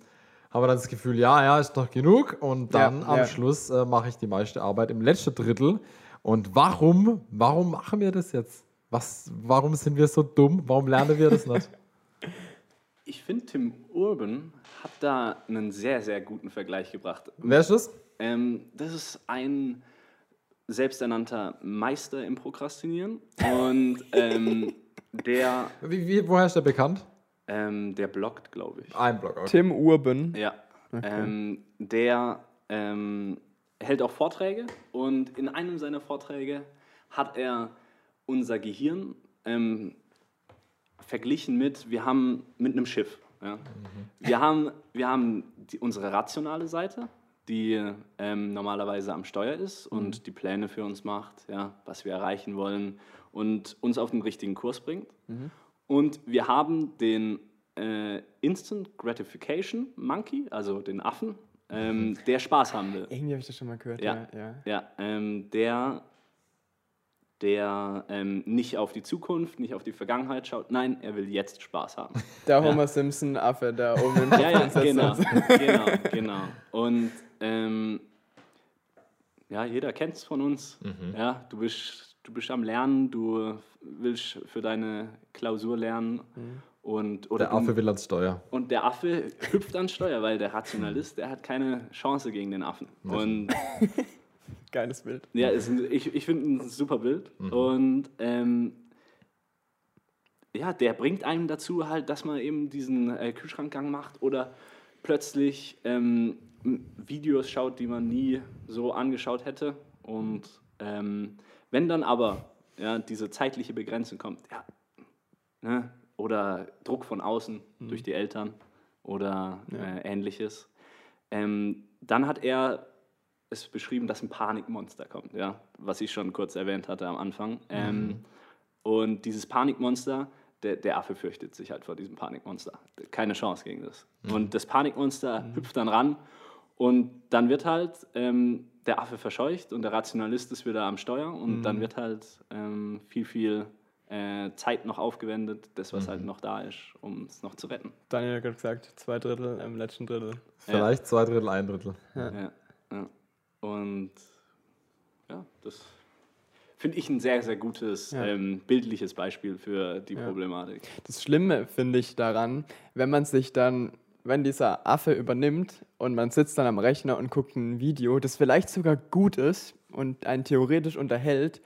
haben wir dann das Gefühl, ja, ja, ist noch genug. Und Ja, dann am ja. Schluss äh, mache ich die meiste Arbeit im letzten Drittel. Und warum, warum machen wir das jetzt? Was, warum sind wir so dumm? Warum lernen wir das nicht? Ich finde, Tim Urban hat da einen sehr, sehr guten Vergleich gebracht. Wer ist das? Ähm, das ist ein selbsternannter Meister im Prokrastinieren und ähm, der, Wie, wie, woher ist der bekannt? ähm, der bloggt, glaube ich. Ein Blog. Okay. Tim Urban. Ja. Ähm, der ähm, hält auch Vorträge und in einem seiner Vorträge hat er unser Gehirn ähm, verglichen mit, wir haben mit einem Schiff. Ja? Wir haben, wir haben die, unsere rationale Seite, die ähm, normalerweise am Steuer ist und die Pläne für uns macht, ja, was wir erreichen wollen und uns auf den richtigen Kurs bringt. Und wir haben den äh, Instant Gratification Monkey, also den Affen, ähm, der Spaß haben will. Irgendwie habe ich das schon mal gehört. Ja, Ja, ja. ja ähm, der, der ähm, nicht auf die Zukunft, nicht auf die Vergangenheit schaut. Nein, er will jetzt Spaß haben. Der Homer Simpson-Affe, der oben im ja, ja, genau, genau, genau. Und ähm, ja, jeder kennt es von uns. Ja, du bist, du bist am Lernen, du willst für deine Klausur lernen. Und, oder Der Affe will ans Steuer. Und der Affe hüpft ans Steuer, weil der Rationalist, der hat keine Chance gegen den Affen. Und Geiles Bild. ja, ist ein, ich, ich finde ein super Bild. Und ähm, ja, der bringt einem dazu halt, dass man eben diesen äh, Kühlschrankgang macht oder plötzlich ähm, Videos schaut, die man nie so angeschaut hätte. Und ähm, wenn dann aber ja, diese zeitliche Begrenzung kommt, ja, ne, oder Druck von außen durch die Eltern oder äh, ähnliches, ähm, dann hat er es beschrieben, dass ein Panikmonster kommt, ja, was ich schon kurz erwähnt hatte am Anfang. Ähm, und dieses Panikmonster, der, der Affe fürchtet sich halt vor diesem Panikmonster. Keine Chance gegen das. Und das Panikmonster hüpft dann ran und dann wird halt ähm, der Affe verscheucht und der Rationalist ist wieder am Steuer und dann wird halt ähm, viel, viel äh, Zeit noch aufgewendet, das, was halt noch da ist, um es noch zu retten. Daniel hat gerade gesagt, zwei Drittel im letzten Drittel. Vielleicht zwei Drittel, ein Drittel. Ja, ja. Und ja, das finde ich ein sehr, sehr gutes Ja. ähm, bildliches Beispiel für die Problematik. Das Schlimme finde ich daran, wenn man sich dann, wenn dieser Affe übernimmt und man sitzt dann am Rechner und guckt ein Video, das vielleicht sogar gut ist und einen theoretisch unterhält,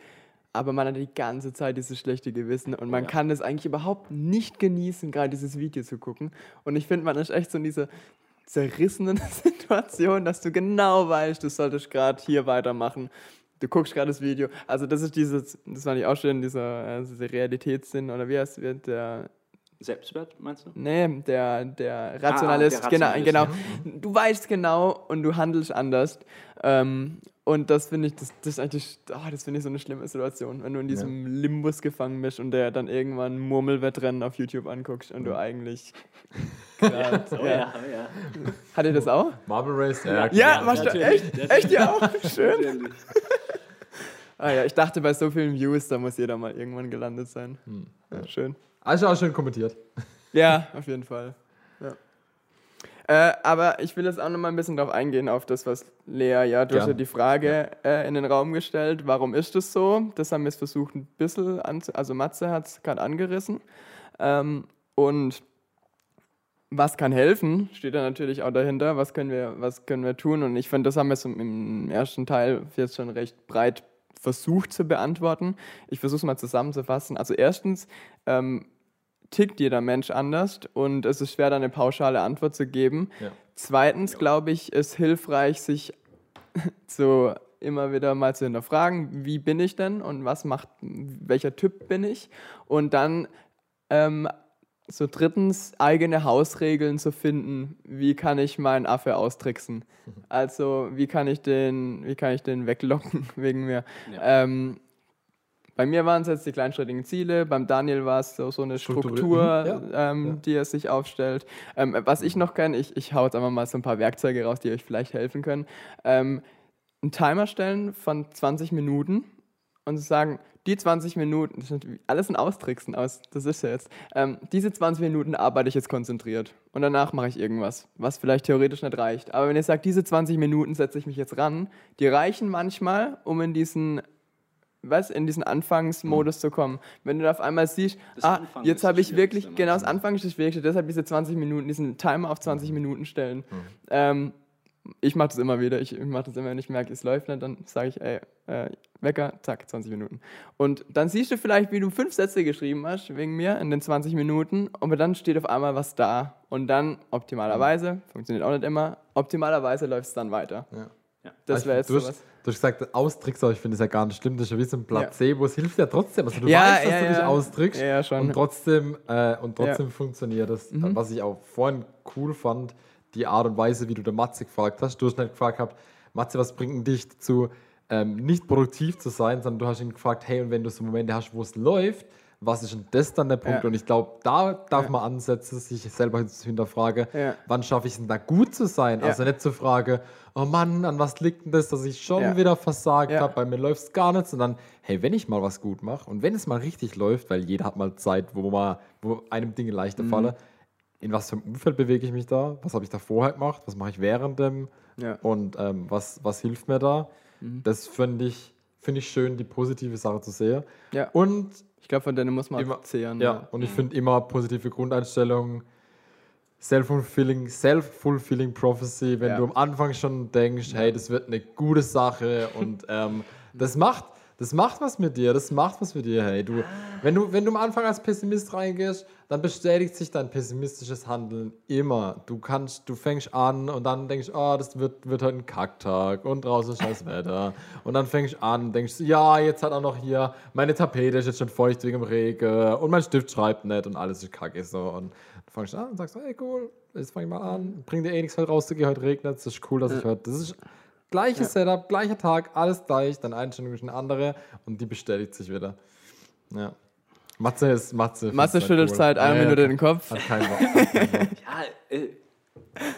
aber man hat die ganze Zeit dieses schlechte Gewissen und man Ja. kann es eigentlich überhaupt nicht genießen, gerade dieses Video zu gucken. Und ich finde, man ist echt so in dieser zerrissenen Situation, dass du genau weißt, du solltest gerade hier weitermachen. Du guckst gerade das Video. Also das ist dieses, das war nicht auch schön, dieser, äh, dieser Realitätssinn, oder wie heißt wird der Selbstwert, meinst du? Nee, der, der Rationalist, der genau, Rationalist, genau. Du weißt genau und du handelst anders. Ähm, und das finde ich, das, das ist eigentlich, ah, das finde ich so eine schlimme Situation, wenn du in diesem Limbus gefangen bist und der dann irgendwann Murmelwettrennen auf YouTube anguckst und du eigentlich. grad, Oh ja. ja, oh ja. Hat ihr das auch? Marble Race? Ja, Ja, machst du echt? Echt ja auch? Schön. Ah ja, ich dachte bei so vielen Views, da muss jeder mal irgendwann gelandet sein. Ja, schön. Du auch schön kommentiert. Ja, auf jeden Fall. Ja. Äh, aber ich will jetzt auch noch mal ein bisschen drauf eingehen, auf das, was Lea, ja, du hast ja die Frage äh, in den Raum gestellt, warum ist das so? Das haben wir jetzt versucht ein bisschen anzu... Also Matze hat es gerade angerissen. Ähm, und was kann helfen, steht da natürlich auch dahinter. Was können wir, was können wir tun? Und ich finde, das haben wir so im ersten Teil jetzt schon recht breit versucht zu beantworten. Ich versuche es mal zusammenzufassen. Also erstens, ähm, tickt jeder Mensch anders und es ist schwer, da eine pauschale Antwort zu geben. Ja. Zweitens, glaube ich, ist hilfreich, sich so immer wieder mal zu hinterfragen, wie bin ich denn und was macht, welcher Typ bin ich? Und dann ähm, so drittens, eigene Hausregeln zu finden, wie kann ich meinen Affe austricksen? Also wie kann ich den, wie kann ich den weglocken wegen mir? Ja. Ähm, bei mir waren es jetzt die kleinschrittigen Ziele, beim Daniel war es so, so eine. Struktur, Mhm, ähm, ja. die er sich aufstellt. Ähm, was ich noch kenne, ich, ich hau jetzt einfach mal so ein paar Werkzeuge raus, die euch vielleicht helfen können. Ähm, einen Timer stellen von 20 Minuten und sagen, die 20 Minuten, das ist alles ein Austricksen aus, das ist ja jetzt, ähm, diese 20 Minuten arbeite ich jetzt konzentriert und danach mache ich irgendwas, was vielleicht theoretisch nicht reicht. Aber wenn ihr sagt, diese 20 Minuten setze ich mich jetzt ran, die reichen manchmal, um in diesen was, in diesen Anfangsmodus zu kommen. Wenn du da auf einmal siehst, Das ah, jetzt habe ich wirklich, genau, das. Anfang ist das Schwierigste, deshalb diese 20 Minuten, diesen Timer auf 20 Minuten stellen. Ähm, ich mache das immer wieder. Ich, ich mache das immer, wenn ich merke, es läuft nicht, dann sage ich, ey, äh, Wecker, zack, 20 Minuten. Und dann siehst du vielleicht, wie du fünf Sätze geschrieben hast, wegen mir, in den 20 Minuten, aber dann steht auf einmal was da. Und dann, optimalerweise, funktioniert auch nicht immer, optimalerweise läuft es dann weiter. Ja. Das Also, wäre jetzt du, hast, sowas. du hast gesagt, austrickst, aber ich finde es ja gar nicht schlimm. Das ist ja wie so ein Placebo. Es hilft ja trotzdem. Also du Ja, weißt, dass ja, du dich ja. austrickst Ja, ja, schon. und trotzdem, äh, und trotzdem funktioniert das. Mhm. Was ich auch vorhin cool fand, die Art und Weise, wie du der Matze gefragt hast. Du hast nicht gefragt gehabt, Matze, was bringt denn dich dazu, ähm, nicht produktiv zu sein, sondern du hast ihn gefragt, hey, und wenn du so Momente hast, wo es läuft, was ist denn das dann der Punkt? Ja. Und ich glaube, da darf Ja. man ansetzen, sich selber zu hinterfragen, Ja. wann schaffe ich es denn da gut zu sein? Also nicht zu fragen, oh Mann, an was liegt denn das, dass ich schon wieder versagt habe, bei mir läuft es gar nicht, sondern hey, wenn ich mal was gut mache und wenn es mal richtig läuft, weil jeder hat mal Zeit, wo, man, wo einem Dinge leichter Mhm. fallen, in was für einem Umfeld bewege ich mich da? Was habe ich da vorher gemacht? Was mache ich während dem? Ja. Und ähm, was, was hilft mir da? Mhm. Das finde ich, find ich schön, die positive Sache zu sehen. Ja. Und Ich glaube, von denen muss man Immer- zehren. ja, und ich finde immer positive Grundeinstellungen. Self-fulfilling, self-fulfilling prophecy, wenn Ja. du am Anfang schon denkst, hey, das wird eine gute Sache und ähm, das macht, das macht was mit dir, das macht was mit dir, hey. Du, wenn, du, wenn du am Anfang als Pessimist reingehst, dann bestätigt sich dein pessimistisches Handeln immer. Du kannst, du fängst an und dann denkst, oh, das wird, wird heute ein Kacktag und draußen ist scheiß Wetter. Und dann fängst du an, denkst, ja, jetzt hat auch noch hier, meine Tapete ist jetzt schon feucht wegen dem Regen und mein Stift schreibt nicht und alles ist kacke so. Und du fängst an und sagst, hey, cool, jetzt fang ich mal an, bring dir eh nichts heute rauszugehen, heute regnet es, ist cool, dass ich heute, das ist gleiches Setup, gleicher Tag, alles gleich, deine Einstellung ist eine andere und die bestätigt sich wieder. Ja. Matze ist Matze. Matze find's schüttelt cool. seit einer Ja, ja, Minute den Kopf. Hat keinen. Ja, äh,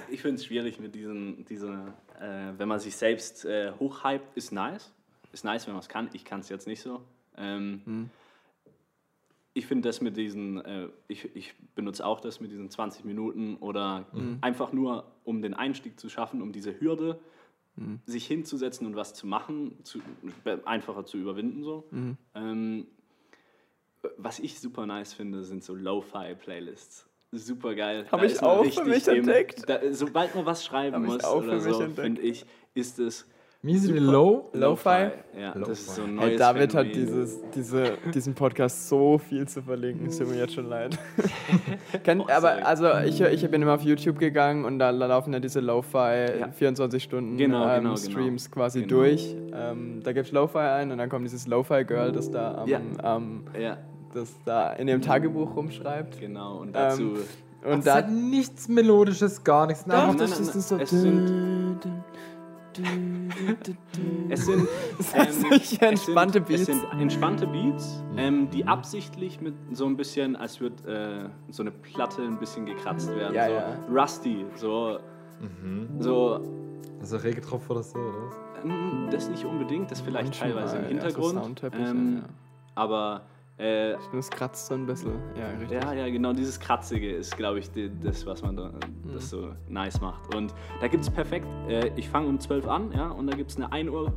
ich finde es schwierig mit diesen, diese, äh, wenn man sich selbst äh, hochhypt, ist nice. Ist nice, wenn man es kann. Ich kann es jetzt nicht so. Ähm, Ich finde das mit diesen, äh, ich, ich benutze auch das mit diesen 20 Minuten oder einfach nur, um den Einstieg zu schaffen, um diese Hürde, sich hinzusetzen und was zu machen, zu, einfacher zu überwinden. So. Ähm, was ich super nice finde, sind so Lo-Fi-Playlists. Super geil. Hab Da ich auch für mich im- entdeckt. Da, sobald man was schreiben muss oder so, finde ich, ist es Miese wie low. Lo-Fi? Ja, Lo-Fi. das ist so ein Hey, neues David hat Phänomen. dieses, diese, diesen Podcast so viel zu verlinken, es tut mir jetzt schon leid. Oh, aber also ich, ich bin immer auf YouTube gegangen und da, laufen ja diese Lo-Fi Ja. 24 Stunden Genau, ähm, genau, genau. Streams quasi Genau. durch. Ähm, da gibst Lo-Fi ein und dann kommt dieses Lo-Fi Girl, das da, am, Ja. am, Ja, das da in dem Tagebuch rumschreibt. genau. Und dazu. Und Und da hat nichts Melodisches, gar nichts. Doch, nein, das nein, nein. das so. Es sind- Es sind, ähm, entspannte Beats. Es sind entspannte Beats, ähm, die absichtlich mit so ein bisschen, als würde äh, so eine Platte ein bisschen gekratzt werden. Ja, so ja. rusty, so, so Also Regetropf oder so, oder was? ähm, das nicht unbedingt, das vielleicht Manchmal, teilweise im ja, so Hintergrund. Ähm, ja. Aber äh, Das kratzt so ein bisschen. Ja, richtig. ja, ja, genau, dieses Kratzige ist, glaube ich, die, das, was man da, das so nice macht. Und da gibt es perfekt, äh, ich fange um 12 an, ja, und da gibt es eine 1 Uhr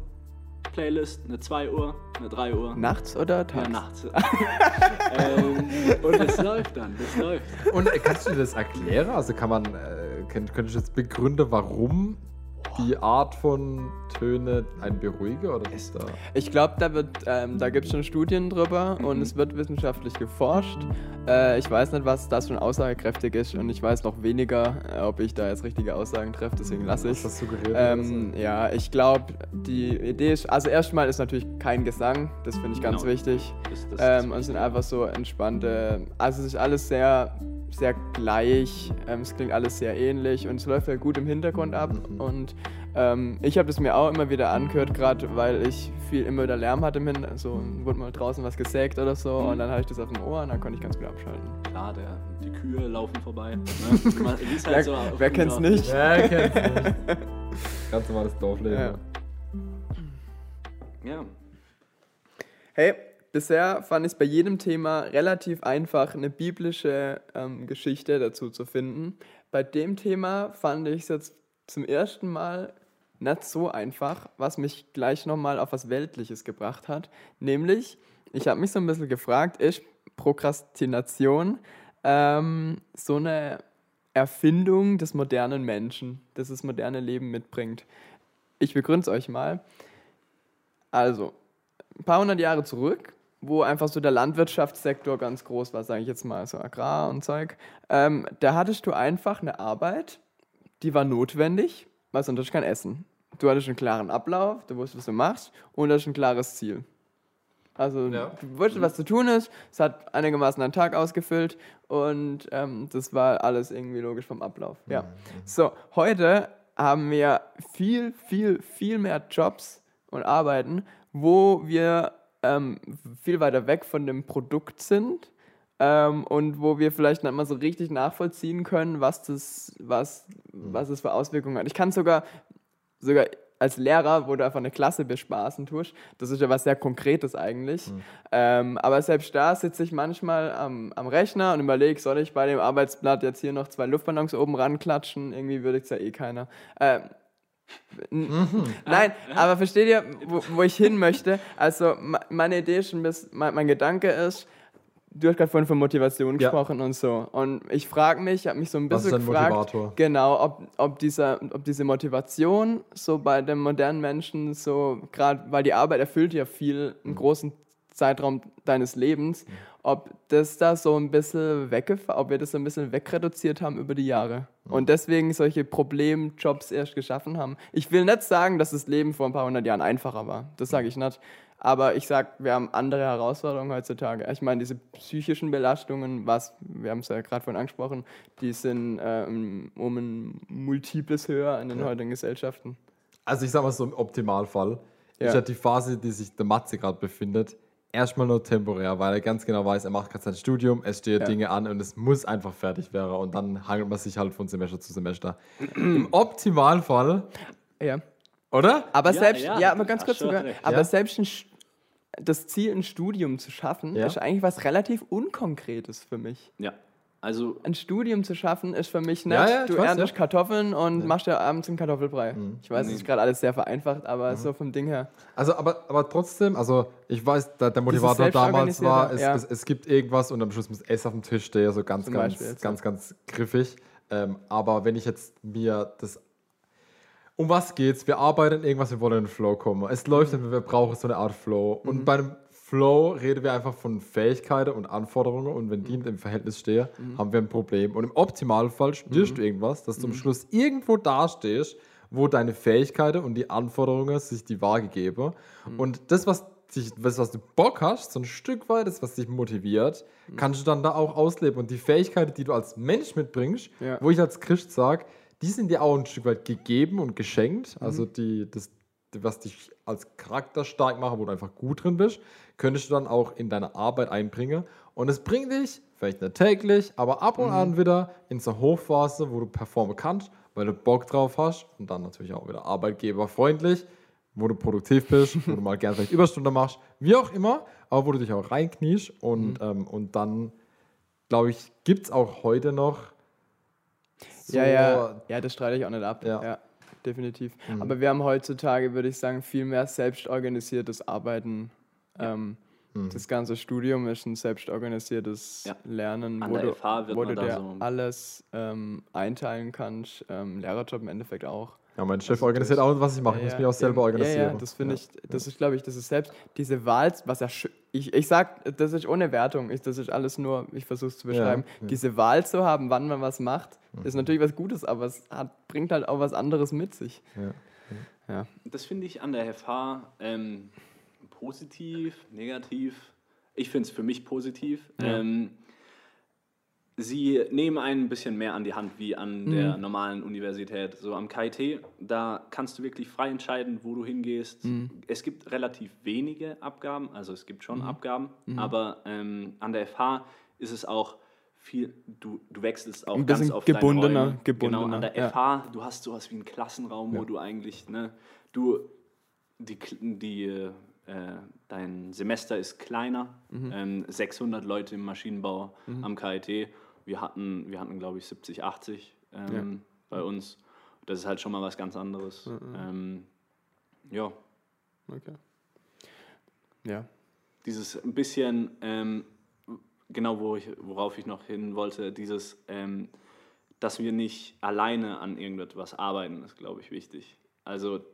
Playlist, eine 2 Uhr, eine 3 Uhr. Nachts oder Ja, tags? nachts. ähm, und das läuft dann, das läuft. Und äh, kannst du dir das erklären? Also kann man, äh, könnt, könntest du jetzt begründen, warum die Art von Töne einen beruhigen? Oder ist da? Ich glaube, da, wird, ähm, da gibt es schon Studien drüber und es wird wissenschaftlich geforscht. Äh, ich weiß nicht, was das schon aussagekräftig ist und ich weiß noch weniger, äh, ob ich da jetzt richtige Aussagen treffe, deswegen lasse ich Was suggeriert? ähm, Ja, ich glaube, die Idee ist, also erstmal ist natürlich kein Gesang, das finde ich ganz Genau. wichtig. Das, das, Ähm, und es sind einfach so entspannte, also es ist alles sehr, sehr gleich, ähm, es klingt alles sehr ähnlich und es läuft halt gut im Hintergrund ab. Und ähm, ich habe das mir auch immer wieder angehört, gerade weil ich viel immer wieder Lärm hatte im Hintergrund, so wurde mal draußen was gesägt oder so und dann hatte ich das auf dem Ohr und dann konnte ich ganz gut abschalten. klar, der, die Kühe laufen vorbei. Ne? Halt Wer, so wer kennt's Dorf nicht? Kennst du nicht. Ganz normales Dorfleben. Ja. Ja. Hey, bisher fand ich es bei jedem Thema relativ einfach, eine biblische ähm, Geschichte dazu zu finden. Bei dem Thema fand ich es jetzt zum ersten Mal nicht so einfach, was mich gleich nochmal auf was Weltliches gebracht hat. Nämlich, ich habe mich so ein bisschen gefragt, ist Prokrastination ähm, so eine Erfindung des modernen Menschen, das das moderne Leben mitbringt? Ich begründe es euch mal. Also, ein paar hundert Jahre zurück, wo einfach so der Landwirtschaftssektor ganz groß war, sage ich jetzt mal, so Agrar und Zeug, ähm, da hattest du einfach eine Arbeit, die war notwendig, weil sonst hattest du kein Essen. Du hattest einen klaren Ablauf, du wusstest, was du machst und du hattest ein klares Ziel. Also Ja. du wusstest, was zu tun ist, es hat einigermaßen einen Tag ausgefüllt und ähm, das war alles irgendwie logisch vom Ablauf. Ja. So, heute haben wir viel, viel, viel mehr Jobs und Arbeiten, wo wir ähm, viel weiter weg von dem Produkt sind ähm, und wo wir vielleicht nicht mal so richtig nachvollziehen können, was das, was, was das für Auswirkungen hat. Ich kann sogar, sogar als Lehrer, wo du einfach eine Klasse bespaßen tust, das ist ja was sehr Konkretes eigentlich. Ähm, aber selbst da sitze ich manchmal am, am Rechner und überlege, soll ich bei dem Arbeitsblatt jetzt hier noch zwei Luftballons oben ranklatschen? Irgendwie würde ich es ja eh keiner. Ähm, n- Nein, aber versteht ihr, wo, wo ich hin möchte? Also, me- meine Idee ist ein bisschen, mein, mein Gedanke ist, du hast gerade vorhin von Motivation Ja. gesprochen und so. Und ich frage mich, ich habe mich so ein Was bisschen ist ein gefragt, Motivator? genau, ob, ob, dieser, ob diese Motivation so bei dem modernen Menschen so, gerade weil die Arbeit erfüllt ja viel, einen großen Zeitraum deines Lebens, ob das da so ein bisschen weggefahren, ob wir das so ein bisschen wegreduziert haben über die Jahre und deswegen solche Problemjobs erst geschaffen haben. Ich will nicht sagen, dass das Leben vor ein paar hundert Jahren einfacher war. Das sage ich nicht. Aber ich sage, wir haben andere Herausforderungen heutzutage. Ich meine, diese psychischen Belastungen, was, wir haben es ja gerade vorhin angesprochen, die sind ähm, um ein Multiples höher in den heutigen Gesellschaften. Also ich sag mal so im Optimalfall Ja. ist ja die Phase, die sich der Matze gerade befindet, erstmal nur temporär, weil er ganz genau weiß, er macht gerade sein Studium, es stehen Ja. Dinge an und es muss einfach fertig werden und dann hangelt man sich halt von Semester zu Semester. Im Optimalfall, Ja. oder? Aber Ja, selbst, ja, ja, aber ganz kurz sogar, aber Ja. selbst ein, das Ziel, ein Studium zu schaffen, Ja. ist eigentlich was relativ Unkonkretes für mich. Ja. Also, Ein Studium zu schaffen ist für mich nicht, Ja, ja, du weiß, erntest. Kartoffeln und machst dir abends einen Kartoffelbrei. Ich weiß, es ist gerade alles sehr vereinfacht, aber so vom Ding her. Also, aber, aber trotzdem, also ich weiß, der, der Motivator damals war, es, es, es gibt irgendwas und am Schluss muss Essen auf dem Tisch stehen, so ganz, Zum ganz, Beispiel jetzt, ganz, ganz griffig. Ähm, aber wenn ich jetzt mir das. Um was geht's? Wir arbeiten irgendwas, wir wollen in den Flow kommen. Es läuft, Mhm. wir brauchen so eine Art Flow. Und bei einem Flow reden wir einfach von Fähigkeiten und Anforderungen und wenn Mhm. die im Verhältnis stehen, haben wir ein Problem. Und im Optimalfall studierst Mhm. du irgendwas, dass du am Schluss irgendwo dastehst, wo deine Fähigkeiten und die Anforderungen sich die Waage geben. Mhm. Und das, was, dich, was, was du Bock hast, so ein Stück weit, das, was dich motiviert, Mhm. kannst du dann da auch ausleben. Und die Fähigkeiten, die du als Mensch mitbringst, Ja. wo ich als Christ sage, die sind dir auch ein Stück weit gegeben und geschenkt. Mhm. Also die, das, was dich als Charakter stark macht, wo du einfach gut drin bist, könntest du dann auch in deine Arbeit einbringen. Und es bringt dich, vielleicht nicht täglich, aber ab und Mhm. an wieder in so eine Hochphase, wo du performen kannst, weil du Bock drauf hast und dann natürlich auch wieder arbeitgeberfreundlich, wo du produktiv bist, wo du mal gerne vielleicht Überstunden machst, wie auch immer, aber wo du dich auch reinkniest und, Mhm. ähm, und dann, glaube ich, gibt es auch heute noch so- ja, ja, ja, das streite ich auch nicht ab. Ja. Ja, definitiv. Aber wir haben heutzutage, würde ich sagen, viel mehr selbstorganisiertes Arbeiten. Ähm, Das ganze Studium ist ein selbstorganisiertes Ja. Lernen, An wo der du, FH wird wo man du da dir so- alles ähm, einteilen kannst. Ähm, Lehrerjob im Endeffekt auch. Ja, mein Chef Also organisiert auch, was ich mache. Ich muss mich auch selber organisieren. Ja, ja, das finde ich, das ist, glaube ich, das ist selbst diese Wahl, was ja, schö- ich, ich sag, das ist ohne Wertung, ich, das ist alles nur, ich versuche es zu beschreiben. ja. Diese Wahl zu haben, wann man was macht, ist natürlich was Gutes, aber es hat, bringt halt auch was anderes mit sich. Ja. Ja. Das finde ich an der FH ähm, positiv, negativ. Ich finde es für mich positiv. Ähm, sie nehmen einen ein bisschen mehr an die Hand wie an der normalen Universität. So am KIT, da kannst du wirklich frei entscheiden, wo du hingehst. Es gibt relativ wenige Abgaben, also es gibt schon Abgaben, aber ähm, an der FH ist es auch viel, du, du wechselst auch Ein ganz oft gebundener, Räume. gebundener, Genau, an der ja. FH, du hast sowas wie einen Klassenraum, wo du eigentlich, ne, du, die, die, äh, dein Semester ist kleiner, Mhm. ähm, 600 Leute im Maschinenbau am KIT. Wir hatten, wir hatten glaube ich, 70, 80 ähm, bei uns. Das ist halt schon mal was ganz anderes. Mhm. Ähm, ja, Okay. Ja. dieses ein bisschen, ähm, genau wo ich, worauf ich noch hin wollte, dieses, ähm, dass wir nicht alleine an irgendetwas arbeiten, ist, glaube ich, wichtig. Also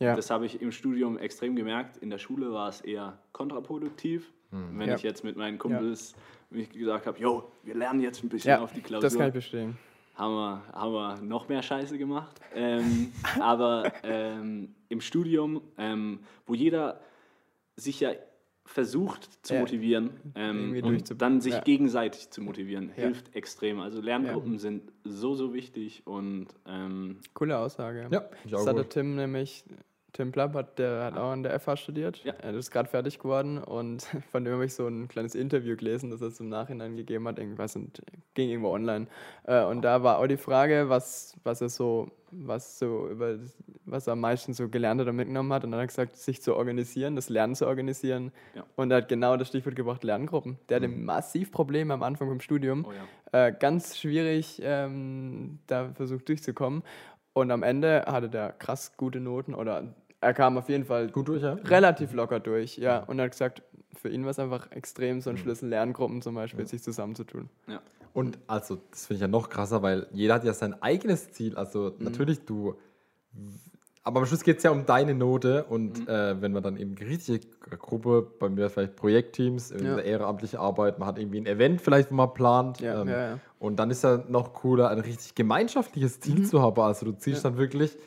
Ja. das habe ich im Studium extrem gemerkt. In der Schule war es eher kontraproduktiv. Wenn Ja. ich jetzt mit meinen Kumpels mich gesagt habe, yo, wir lernen jetzt ein bisschen ja, auf die Klausur, das kann ich bestehen. haben wir, haben wir noch mehr Scheiße gemacht. Ähm, aber ähm, im Studium, ähm, wo jeder sich ja versucht zu Ja. motivieren ähm, und dann sich ja. gegenseitig zu motivieren, Ja. hilft extrem. Also Lerngruppen sind so, so wichtig und ähm, Coole Aussage. Ja, ich Das hat der gut. Tim nämlich, Tim Plapp, hat, der hat auch an der FH studiert. Ja. Er ist gerade fertig geworden und von dem habe ich so ein kleines Interview gelesen, das er zum Nachhinein gegeben hat. Irgendwas und ging irgendwo online. Äh, und da war auch die Frage, was, was er so, was so über was er am meisten so gelernt hat und mitgenommen hat. Und dann hat er gesagt, sich zu organisieren, das Lernen zu organisieren. Ja. Und er hat genau das Stichwort gebracht, Lerngruppen. Der hatte massiv Probleme am Anfang vom Studium oh ja. äh, ganz schwierig ähm, da versucht durchzukommen. Und am Ende hatte der krass gute Noten oder er kam auf jeden Fall Gut durch, ja? relativ locker durch, ja. Und er hat gesagt, für ihn war es einfach extrem, so ein Schlüssel Lerngruppen zum Beispiel, sich zusammenzutun. Ja. Und also, das finde ich ja noch krasser, weil jeder hat ja sein eigenes Ziel. Also, Mhm. natürlich du. Aber am Schluss geht es ja um deine Note und Mhm. äh, wenn man dann eben die richtige Gruppe, bei mir vielleicht Projektteams, in Ja. der ehrenamtliche Arbeit, man hat irgendwie ein Event vielleicht, wo man plant. Ja, ähm, ja, ja. Und dann ist ja noch cooler, ein richtig gemeinschaftliches Ziel Mhm. zu haben. Also du ziehst dann wirklich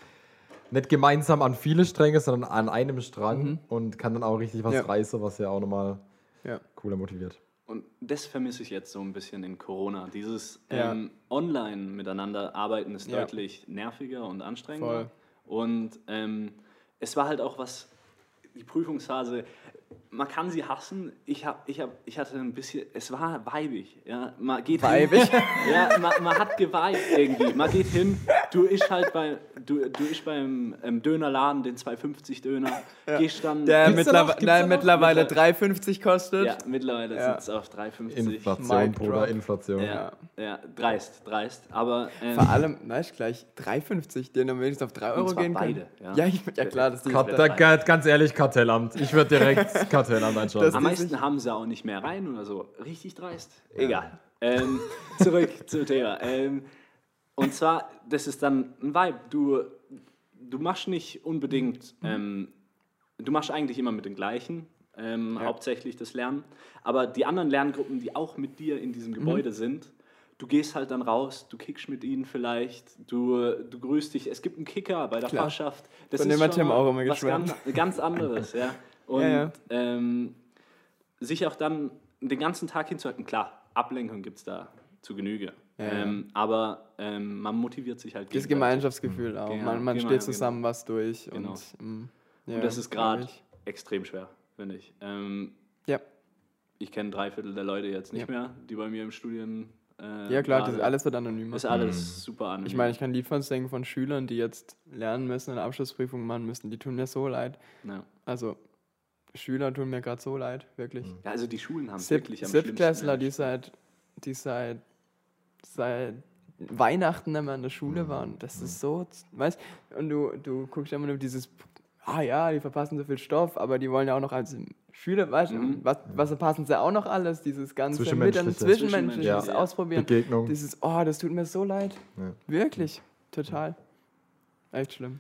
nicht gemeinsam an viele Stränge, sondern an einem Strang und kann dann auch richtig was Mhm. Ja. reißen, was ja auch nochmal Ja. cooler motiviert. Und das vermisse ich jetzt so ein bisschen in Corona. Dieses Ja. ähm, Online miteinander arbeiten ist Ja. deutlich nerviger und anstrengender. Voll. Und ähm, es war halt auch was, die Prüfungsphase, man kann sie hassen. Ich, hab, ich, hab, ich hatte ein bisschen, es war weibig. Ja? Man geht Weibig? Hin, ja, man, man hat geweibt irgendwie. Man geht hin, du isch halt bei, du, du isch beim ähm, Dönerladen, den 250 Döner, gehst dann... Der da noch? noch? mittlerweile Mittler- 3,50 kostet. ja, mittlerweile Ja. sitzt es auf 3,50. Inflation, Bruder. Inflation. Ja, ja, dreist, dreist. Aber ähm, Vor allem, weißt du, gleich 3,50, den dann wenigstens auf 3 Euro gehen können. beide, ja. Ja, ich, ja klar, das ist ga- ganz ehrlich, Kartellamt. Ich würde direkt Kartellamt einschauen. Das- am meisten haben sie auch nicht mehr rein oder so. Richtig dreist. Egal. Ähm, zurück zum Thema. Ähm, und zwar, das ist dann ein Vibe. Du, du machst nicht unbedingt, ähm, du machst eigentlich immer mit den gleichen, ähm, hauptsächlich das Lernen. Aber die anderen Lerngruppen, die auch mit dir in diesem Gebäude sind, du gehst halt dann raus, du kickst mit ihnen vielleicht, du, du grüßt dich. Es gibt einen Kicker bei der Klar. Fahrschaft. Das Von dem hat schon auch immer was ganz, ganz anderes, ja. Und ja. Ähm, sich auch dann den ganzen Tag hinzuhalten. Klar, Ablenkung gibt es da zu Genüge. Ja, ähm, aber ähm, man motiviert sich halt Das. Gemeinschaftsgefühl auch. Genau, man man genau, steht genau. zusammen was durch. Genau. Und, mm, ja, Und das ist gerade extrem schwer, finde ich. Ähm, Ja. Ich kenne drei Viertel der Leute jetzt nicht Ja. mehr, die bei mir im Studien. Äh, Ja, klar, das alles wird anonymer. ist alles super anonym. Ich meine, ich kann Lied von singen von Schülern, die jetzt lernen müssen, eine Abschlussprüfung machen müssen. Die tun mir so leid. ja. Also, Schüler tun mir gerade so leid, wirklich. ja, also die Schulen haben es Sieb- wirklich am Siebtklässler, die seit, die seit, seit Weihnachten mehr in der Schule waren. Das ist so, weißt und du, du guckst immer nur dieses, ah ja, die verpassen so viel Stoff, aber die wollen ja auch noch als Schüler, weißt du, Mhm. was, was verpassen sie auch noch alles? Dieses ganze Zwischenmenschliche. Miteinander, Zwischenmenschliche, Ja. dieses Ausprobieren. Begegnung. Dieses, oh, das tut mir so leid. Ja. Wirklich, total. Echt schlimm.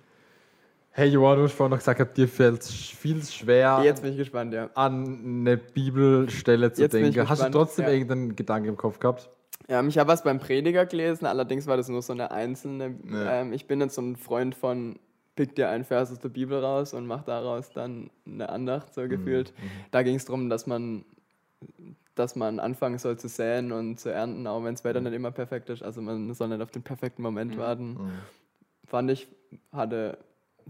Hey Johann, du hast vorhin noch gesagt, dir fällt es viel schwer, Jetzt bin ich gespannt, ja. an eine Bibelstelle zu Jetzt denken. Hast du trotzdem ja. irgendeinen Gedanken im Kopf gehabt? Ja, ich habe was beim Prediger gelesen, allerdings war das nur so eine einzelne. Ja. Ähm, ich bin jetzt so ein Freund von, pick dir einen Vers aus der Bibel raus und mach daraus dann eine Andacht, Mhm, so gefühlt. Da ging es darum, dass man, dass man anfangen soll zu säen und zu ernten, auch wenn das Mhm. Wetter nicht immer perfekt ist. Also man soll nicht auf den perfekten Moment warten. Fand ich, hatte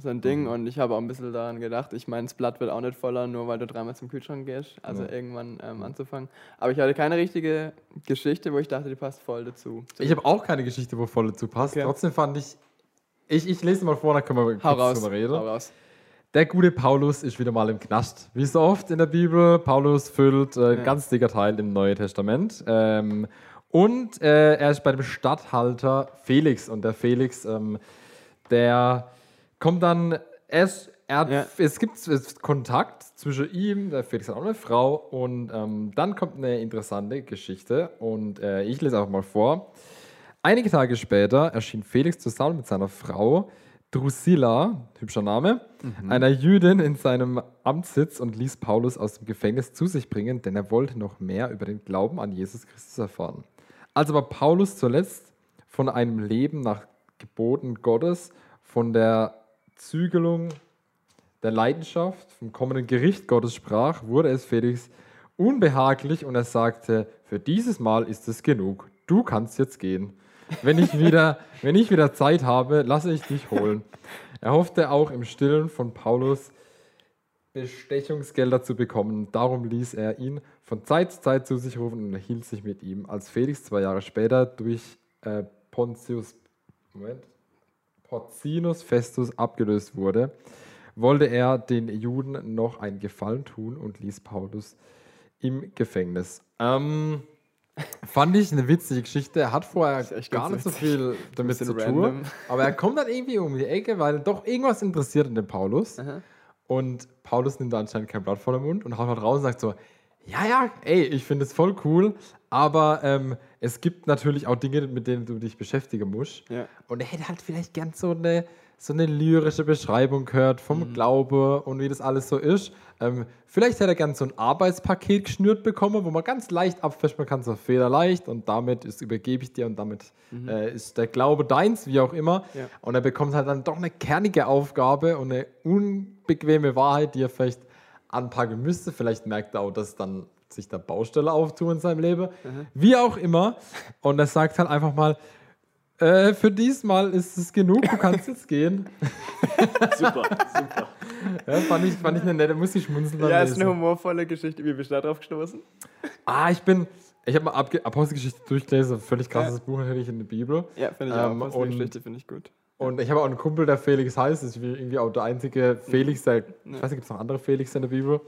so ein Ding Mhm. und ich habe auch ein bisschen daran gedacht. Ich meine, das Blatt wird auch nicht voller, nur weil du dreimal zum Kühlschrank gehst. Also Ja. irgendwann ähm, anzufangen. Aber ich hatte keine richtige Geschichte, wo ich dachte, die passt voll dazu. Ich habe auch keine Geschichte, wo voll dazu passt. Okay. Trotzdem fand ich, ich, ich lese mal vor, dann können wir Hau kurz raus. drüber reden. Hau raus. Der gute Paulus ist wieder mal im Knast. Wie so oft in der Bibel, Paulus füllt äh, ein Ja. ganz dicker Teil im Neuen Testament. Ähm, und äh, er ist bei dem Statthalter Felix. Und der Felix, ähm, der kommt dann, ist, er Ja. es gibt es Kontakt zwischen ihm, der Felix hat auch eine Frau. Und ähm, dann kommt eine interessante Geschichte. Und äh, ich lese einfach mal vor. Einige Tage später erschien Felix zusammen mit seiner Frau Drusilla, hübscher Name, einer Jüdin in seinem Amtssitz und ließ Paulus aus dem Gefängnis zu sich bringen, denn er wollte noch mehr über den Glauben an Jesus Christus erfahren. Als aber Paulus zuletzt von einem Leben nach Geboten Gottes, von der Zügelung der Leidenschaft, vom kommenden Gericht Gottes sprach, wurde es Felix unbehaglich und er sagte, für dieses Mal ist es genug. Du kannst jetzt gehen. Wenn ich wieder, wenn ich wieder Zeit habe, lasse ich dich holen. Er hoffte auch im Stillen von Paulus Bestechungsgelder zu bekommen. Darum ließ er ihn von Zeit zu Zeit zu sich rufen und erhielt sich mit ihm. Als Felix zwei Jahre später durch äh, Pontius, Moment, Porcinus Festus abgelöst wurde, wollte er den Juden noch einen Gefallen tun und ließ Paulus im Gefängnis. Ähm, fand ich eine witzige Geschichte. Er hat vorher gar nicht so viel damit zu tun. random. Aber er kommt dann irgendwie um die Ecke, weil doch irgendwas interessiert in dem Paulus. Und Paulus nimmt da anscheinend kein Blatt vor den Mund und haut halt raus und sagt so, ja, ja, ey, ich finde es voll cool, aber ähm, es gibt natürlich auch Dinge, mit denen du dich beschäftigen musst. Ja. Und er hätte halt vielleicht gern so eine, so eine lyrische Beschreibung gehört vom Glaube und wie das alles so ist. Ähm, vielleicht hätte er gern so ein Arbeitspaket geschnürt bekommen, wo man ganz leicht abfischen kann, so federleicht und damit ist, übergebe ich dir und damit äh, ist der Glaube deins, wie auch immer. Ja. Und er bekommt halt dann doch eine kernige Aufgabe und eine unbequeme Wahrheit, die er vielleicht anpacken müsste. Vielleicht merkt er auch, dass dann sich da Baustelle auftun in seinem Leben. Wie auch immer. Und er sagt halt einfach mal, äh, für diesmal ist es genug, du kannst jetzt gehen. Super, super. Ja, fand, ich, fand ich eine nette, muss ich schmunzeln. Ja, ist Lesen. eine humorvolle Geschichte. Wie bist du da drauf gestoßen? Ah, ich bin, ich habe mal Abge- Apostelgeschichte durchgelesen, völlig krasses Buch natürlich in der Bibel. Ja, finde ich Ähm, auch. und- Und Geschichte finde ich gut. Und ich habe auch einen Kumpel, der Felix heißt. Das ist irgendwie auch der einzige Felix, der, ich weiß nicht, gibt es noch andere Felix in der Bibel.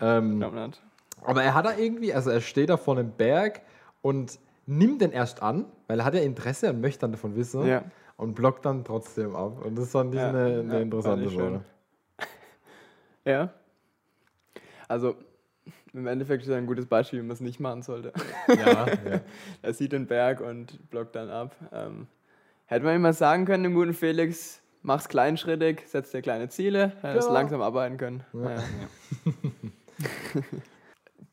Ähm, Glaub nicht. Aber er hat da irgendwie, also er steht da vor einem Berg und nimmt den erst an, weil er hat ja Interesse und möchte dann davon wissen Ja. und blockt dann trotzdem ab. Und das fand ich Ja, eine, eine ja, interessante. Sache. Ja. Also, im Endeffekt ist er ein gutes Beispiel, wie man es nicht machen sollte. Ja, ja. Er sieht den Berg und blockt dann ab. Ähm, hätte man ihm mal sagen können, dem guten Felix, mach's kleinschrittig, setz dir kleine Ziele, es Ja. langsam arbeiten können. Naja.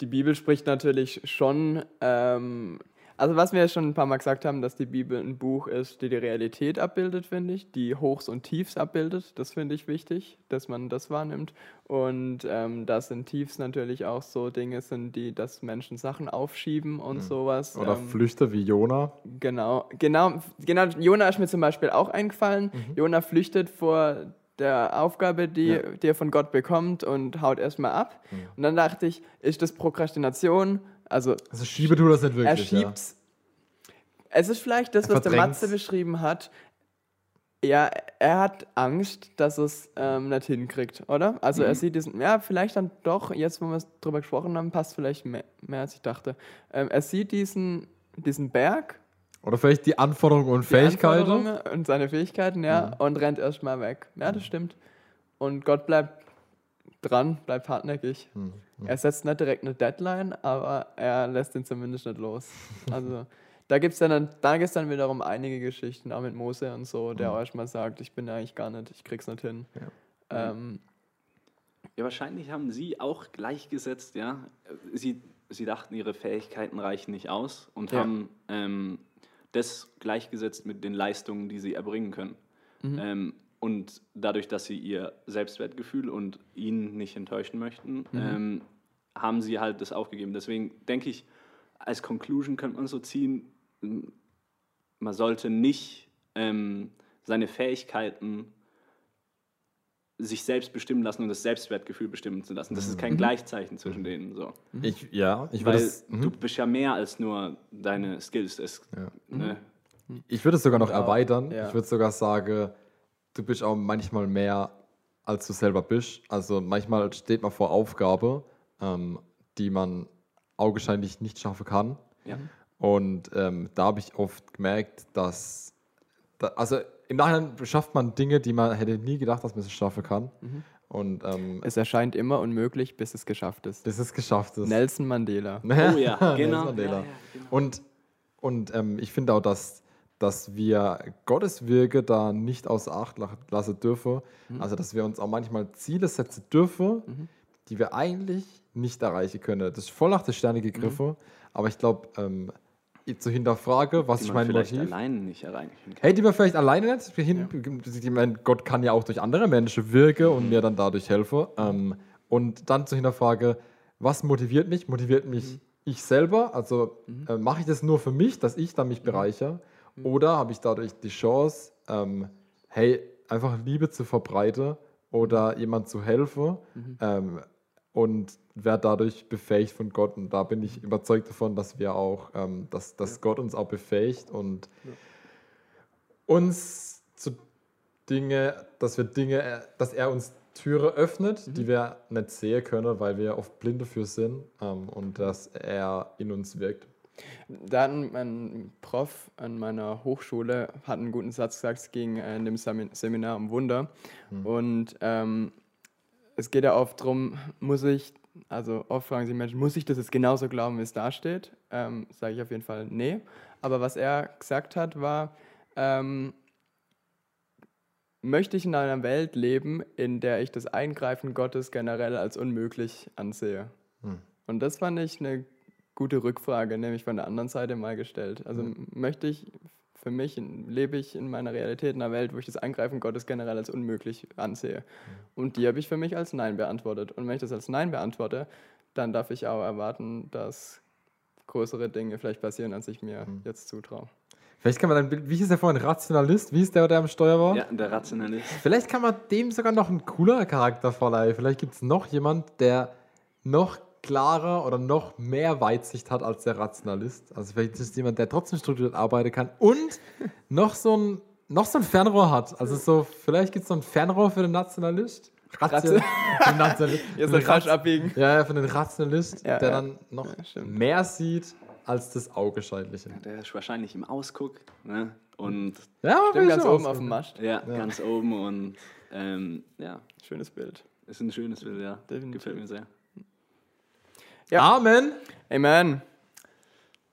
Die Bibel spricht natürlich schon, ähm, Also was wir schon ein paar Mal gesagt haben, dass die Bibel ein Buch ist, die die Realität abbildet, finde ich, die Hochs und Tiefs abbildet. Das finde ich wichtig, dass man das wahrnimmt. Und ähm, dass in Tiefs natürlich auch so Dinge sind, die, dass Menschen Sachen aufschieben und sowas. Oder ähm, Flüchte wie Jona. Genau, genau, genau. Jona ist mir zum Beispiel auch eingefallen. Jona flüchtet vor der Aufgabe, die, Ja. die er von Gott bekommt und haut erstmal ab. Und dann dachte ich, ist das Prokrastination? Also Also schiebe du das nicht er wirklich. ja. schiebt's. Es ist vielleicht das, Er was der. Matze beschrieben hat. Ja, er hat Angst, dass es ähm, nicht hinkriegt, oder? Also Mhm. er sieht diesen, ja, vielleicht dann doch, jetzt wo wir es drüber gesprochen haben, passt vielleicht mehr, mehr als ich dachte. Ähm, er sieht diesen, diesen Berg, Oder vielleicht die Anforderungen und die Fähigkeiten. Anforderungen und seine Fähigkeiten, ja, und rennt erstmal weg. Ja, das stimmt. Und Gott bleibt dran, bleibt hartnäckig. Er setzt nicht direkt eine Deadline, aber er lässt ihn zumindest nicht los. Also da gibt es dann, da gibt's dann wiederum einige Geschichten, auch mit Mose und so, der auch erstmal sagt, ich bin eigentlich gar nicht, ich krieg's nicht hin. Ähm, Ja, wahrscheinlich haben sie auch gleichgesetzt, ja. Sie, sie dachten, ihre Fähigkeiten reichen nicht aus und Ja. haben ähm, das gleichgesetzt mit den Leistungen, die sie erbringen können. Ähm, und dadurch, dass sie ihr Selbstwertgefühl und ihn nicht enttäuschen möchten, ähm, haben sie halt das aufgegeben. Deswegen denke ich, als Conclusion könnte man so ziehen, man sollte nicht ähm, seine Fähigkeiten sich selbst bestimmen lassen und das Selbstwertgefühl bestimmen zu lassen. Das ist kein Gleichzeichen zwischen denen. So. Ich, ja, ich Weil würde es, du bist ja mehr als nur deine Skills. Das, ne? ich würde es sogar noch Ja, erweitern. ja. Ich würde sogar sagen, du bist auch manchmal mehr, als du selber bist. Also manchmal steht man vor Aufgabe, ähm, die man augenscheinlich nicht schaffen kann. Ja. Und ähm, da habe ich oft gemerkt, dass, da, also im Nachhinein schafft man Dinge, die man hätte nie gedacht, dass man sie schaffen kann. Und ähm, es erscheint immer unmöglich, bis es geschafft ist. das ist geschafft. Das Nelson Mandela. Oh ja, Nelson genau. Mandela. Ja, ja, genau. Und, und ähm, ich finde auch, dass, dass wir Gottes Wirke da nicht außer Acht la- lassen dürfen. Also, dass wir uns auch manchmal Ziele setzen dürfen, die wir eigentlich nicht erreichen können. Das ist voll nach der Sterne gegriffen, aber ich glaube, ähm, zu hinterfrage, was Die ist man mein vielleicht Motiv? alleine nicht erreichen kann. Hey, die wir vielleicht alleine nicht hin. Ich meine, Gott kann ja auch durch andere Menschen wirken und mir dann dadurch helfen. Ähm, und dann zu hinterfrage, was motiviert mich? Motiviert mich ich selber? Also äh, mache ich das nur für mich, dass ich dann mich bereichere? Oder habe ich dadurch die Chance, ähm, hey, einfach Liebe zu verbreiten oder jemand zu helfen? Ähm, und werde dadurch befähigt von Gott. Und da bin ich überzeugt davon, dass wir auch, ähm, dass, dass Gott uns auch befähigt und uns zu Dinge, dass wir Dinge, äh, dass er uns Türe öffnet, die wir nicht sehen können, weil wir oft blind dafür sind ähm, und dass er in uns wirkt. Da hat mein Prof an meiner Hochschule hat einen guten Satz gesagt, es ging äh, in dem Semi- Seminar um Wunder. Und ähm, es geht ja oft darum, muss ich, also oft fragen sich Menschen, muss ich das jetzt genauso glauben, wie es da steht? Ähm, Sage ich auf jeden Fall nee. Aber was er gesagt hat, war, ähm, möchte ich in einer Welt leben, in der ich das Eingreifen Gottes generell als unmöglich ansehe? Und das fand ich eine gute Rückfrage, nämlich von der anderen Seite mal gestellt. Also möchte ich, für mich in- lebe ich in meiner Realität in einer Welt, wo ich das Eingreifen Gottes generell als unmöglich ansehe. Und die habe ich für mich als Nein beantwortet. Und wenn ich das als Nein beantworte, dann darf ich auch erwarten, dass größere Dinge vielleicht passieren, als ich mir jetzt zutraue. Vielleicht kann man dann, wie hieß der vorhin, Rationalist? Wie ist der, der am Steuer war? Ja, der Rationalist. Vielleicht kann man dem sogar noch einen cooleren Charakter verleihen. Vielleicht gibt es noch jemand, der noch klarer oder noch mehr Weitsicht hat als der Rationalist. Also vielleicht ist es jemand, der trotzdem strukturiert arbeiten kann und noch so ein, noch so ein Fernrohr hat. Also so, vielleicht gibt es noch ein Fernrohr für den Nationalist. Den Nationalist. Jetzt für soll den falsch Rat- abbiegen. ja, ja, für den Rationalist, Ja, der ja. dann noch mehr sieht als das Augenscheinliche. Der ist wahrscheinlich im Ausguck. Ne? Und Ja, Stimmt, ganz oben auf dem Mast. ja, ganz oben. Und ähm, ja, Schönes Bild. ist ein schönes Bild, ja. Definitiv. Gefällt mir sehr. Ja. Amen. Amen.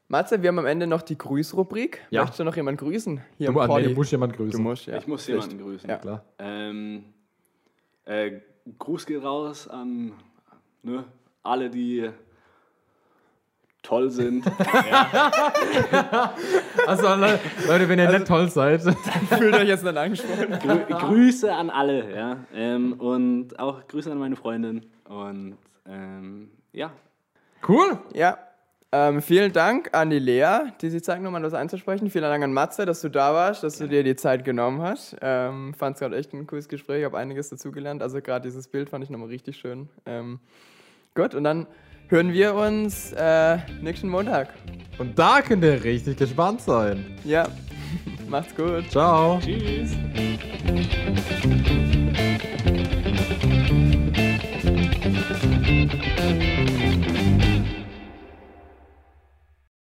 Matze, wir haben am Ende noch die Grüßrubrik. Ja. Möchtest du noch jemanden grüßen? Hier Du, im nee, Poddy? du musst jemand grüßen. Du musst, ja. Ich muss jemanden grüßen. Ja. Klar. Ähm, äh, Gruß geht raus an ne, alle, die toll sind. Also Le- Leute, wenn ihr nicht toll seid, Fühlt euch jetzt dann angesprochen. Grü Grüße an alle, ja. Ähm, und auch Grüße an meine Freundin. Und ähm, ja, cool. Ja. Ähm, vielen Dank an die Lea, die sich Zeit genommen hat, das einzusprechen. Vielen Dank an Matze, dass du da warst, dass du dir die Zeit genommen hast. Ähm, fand es gerade echt ein cooles Gespräch, habe einiges dazugelernt. Also gerade dieses Bild fand ich nochmal richtig schön. Ähm, gut, und dann hören wir uns äh, nächsten Montag. Und da könnt ihr richtig gespannt sein. Ja, macht's gut. Ciao. tschüss.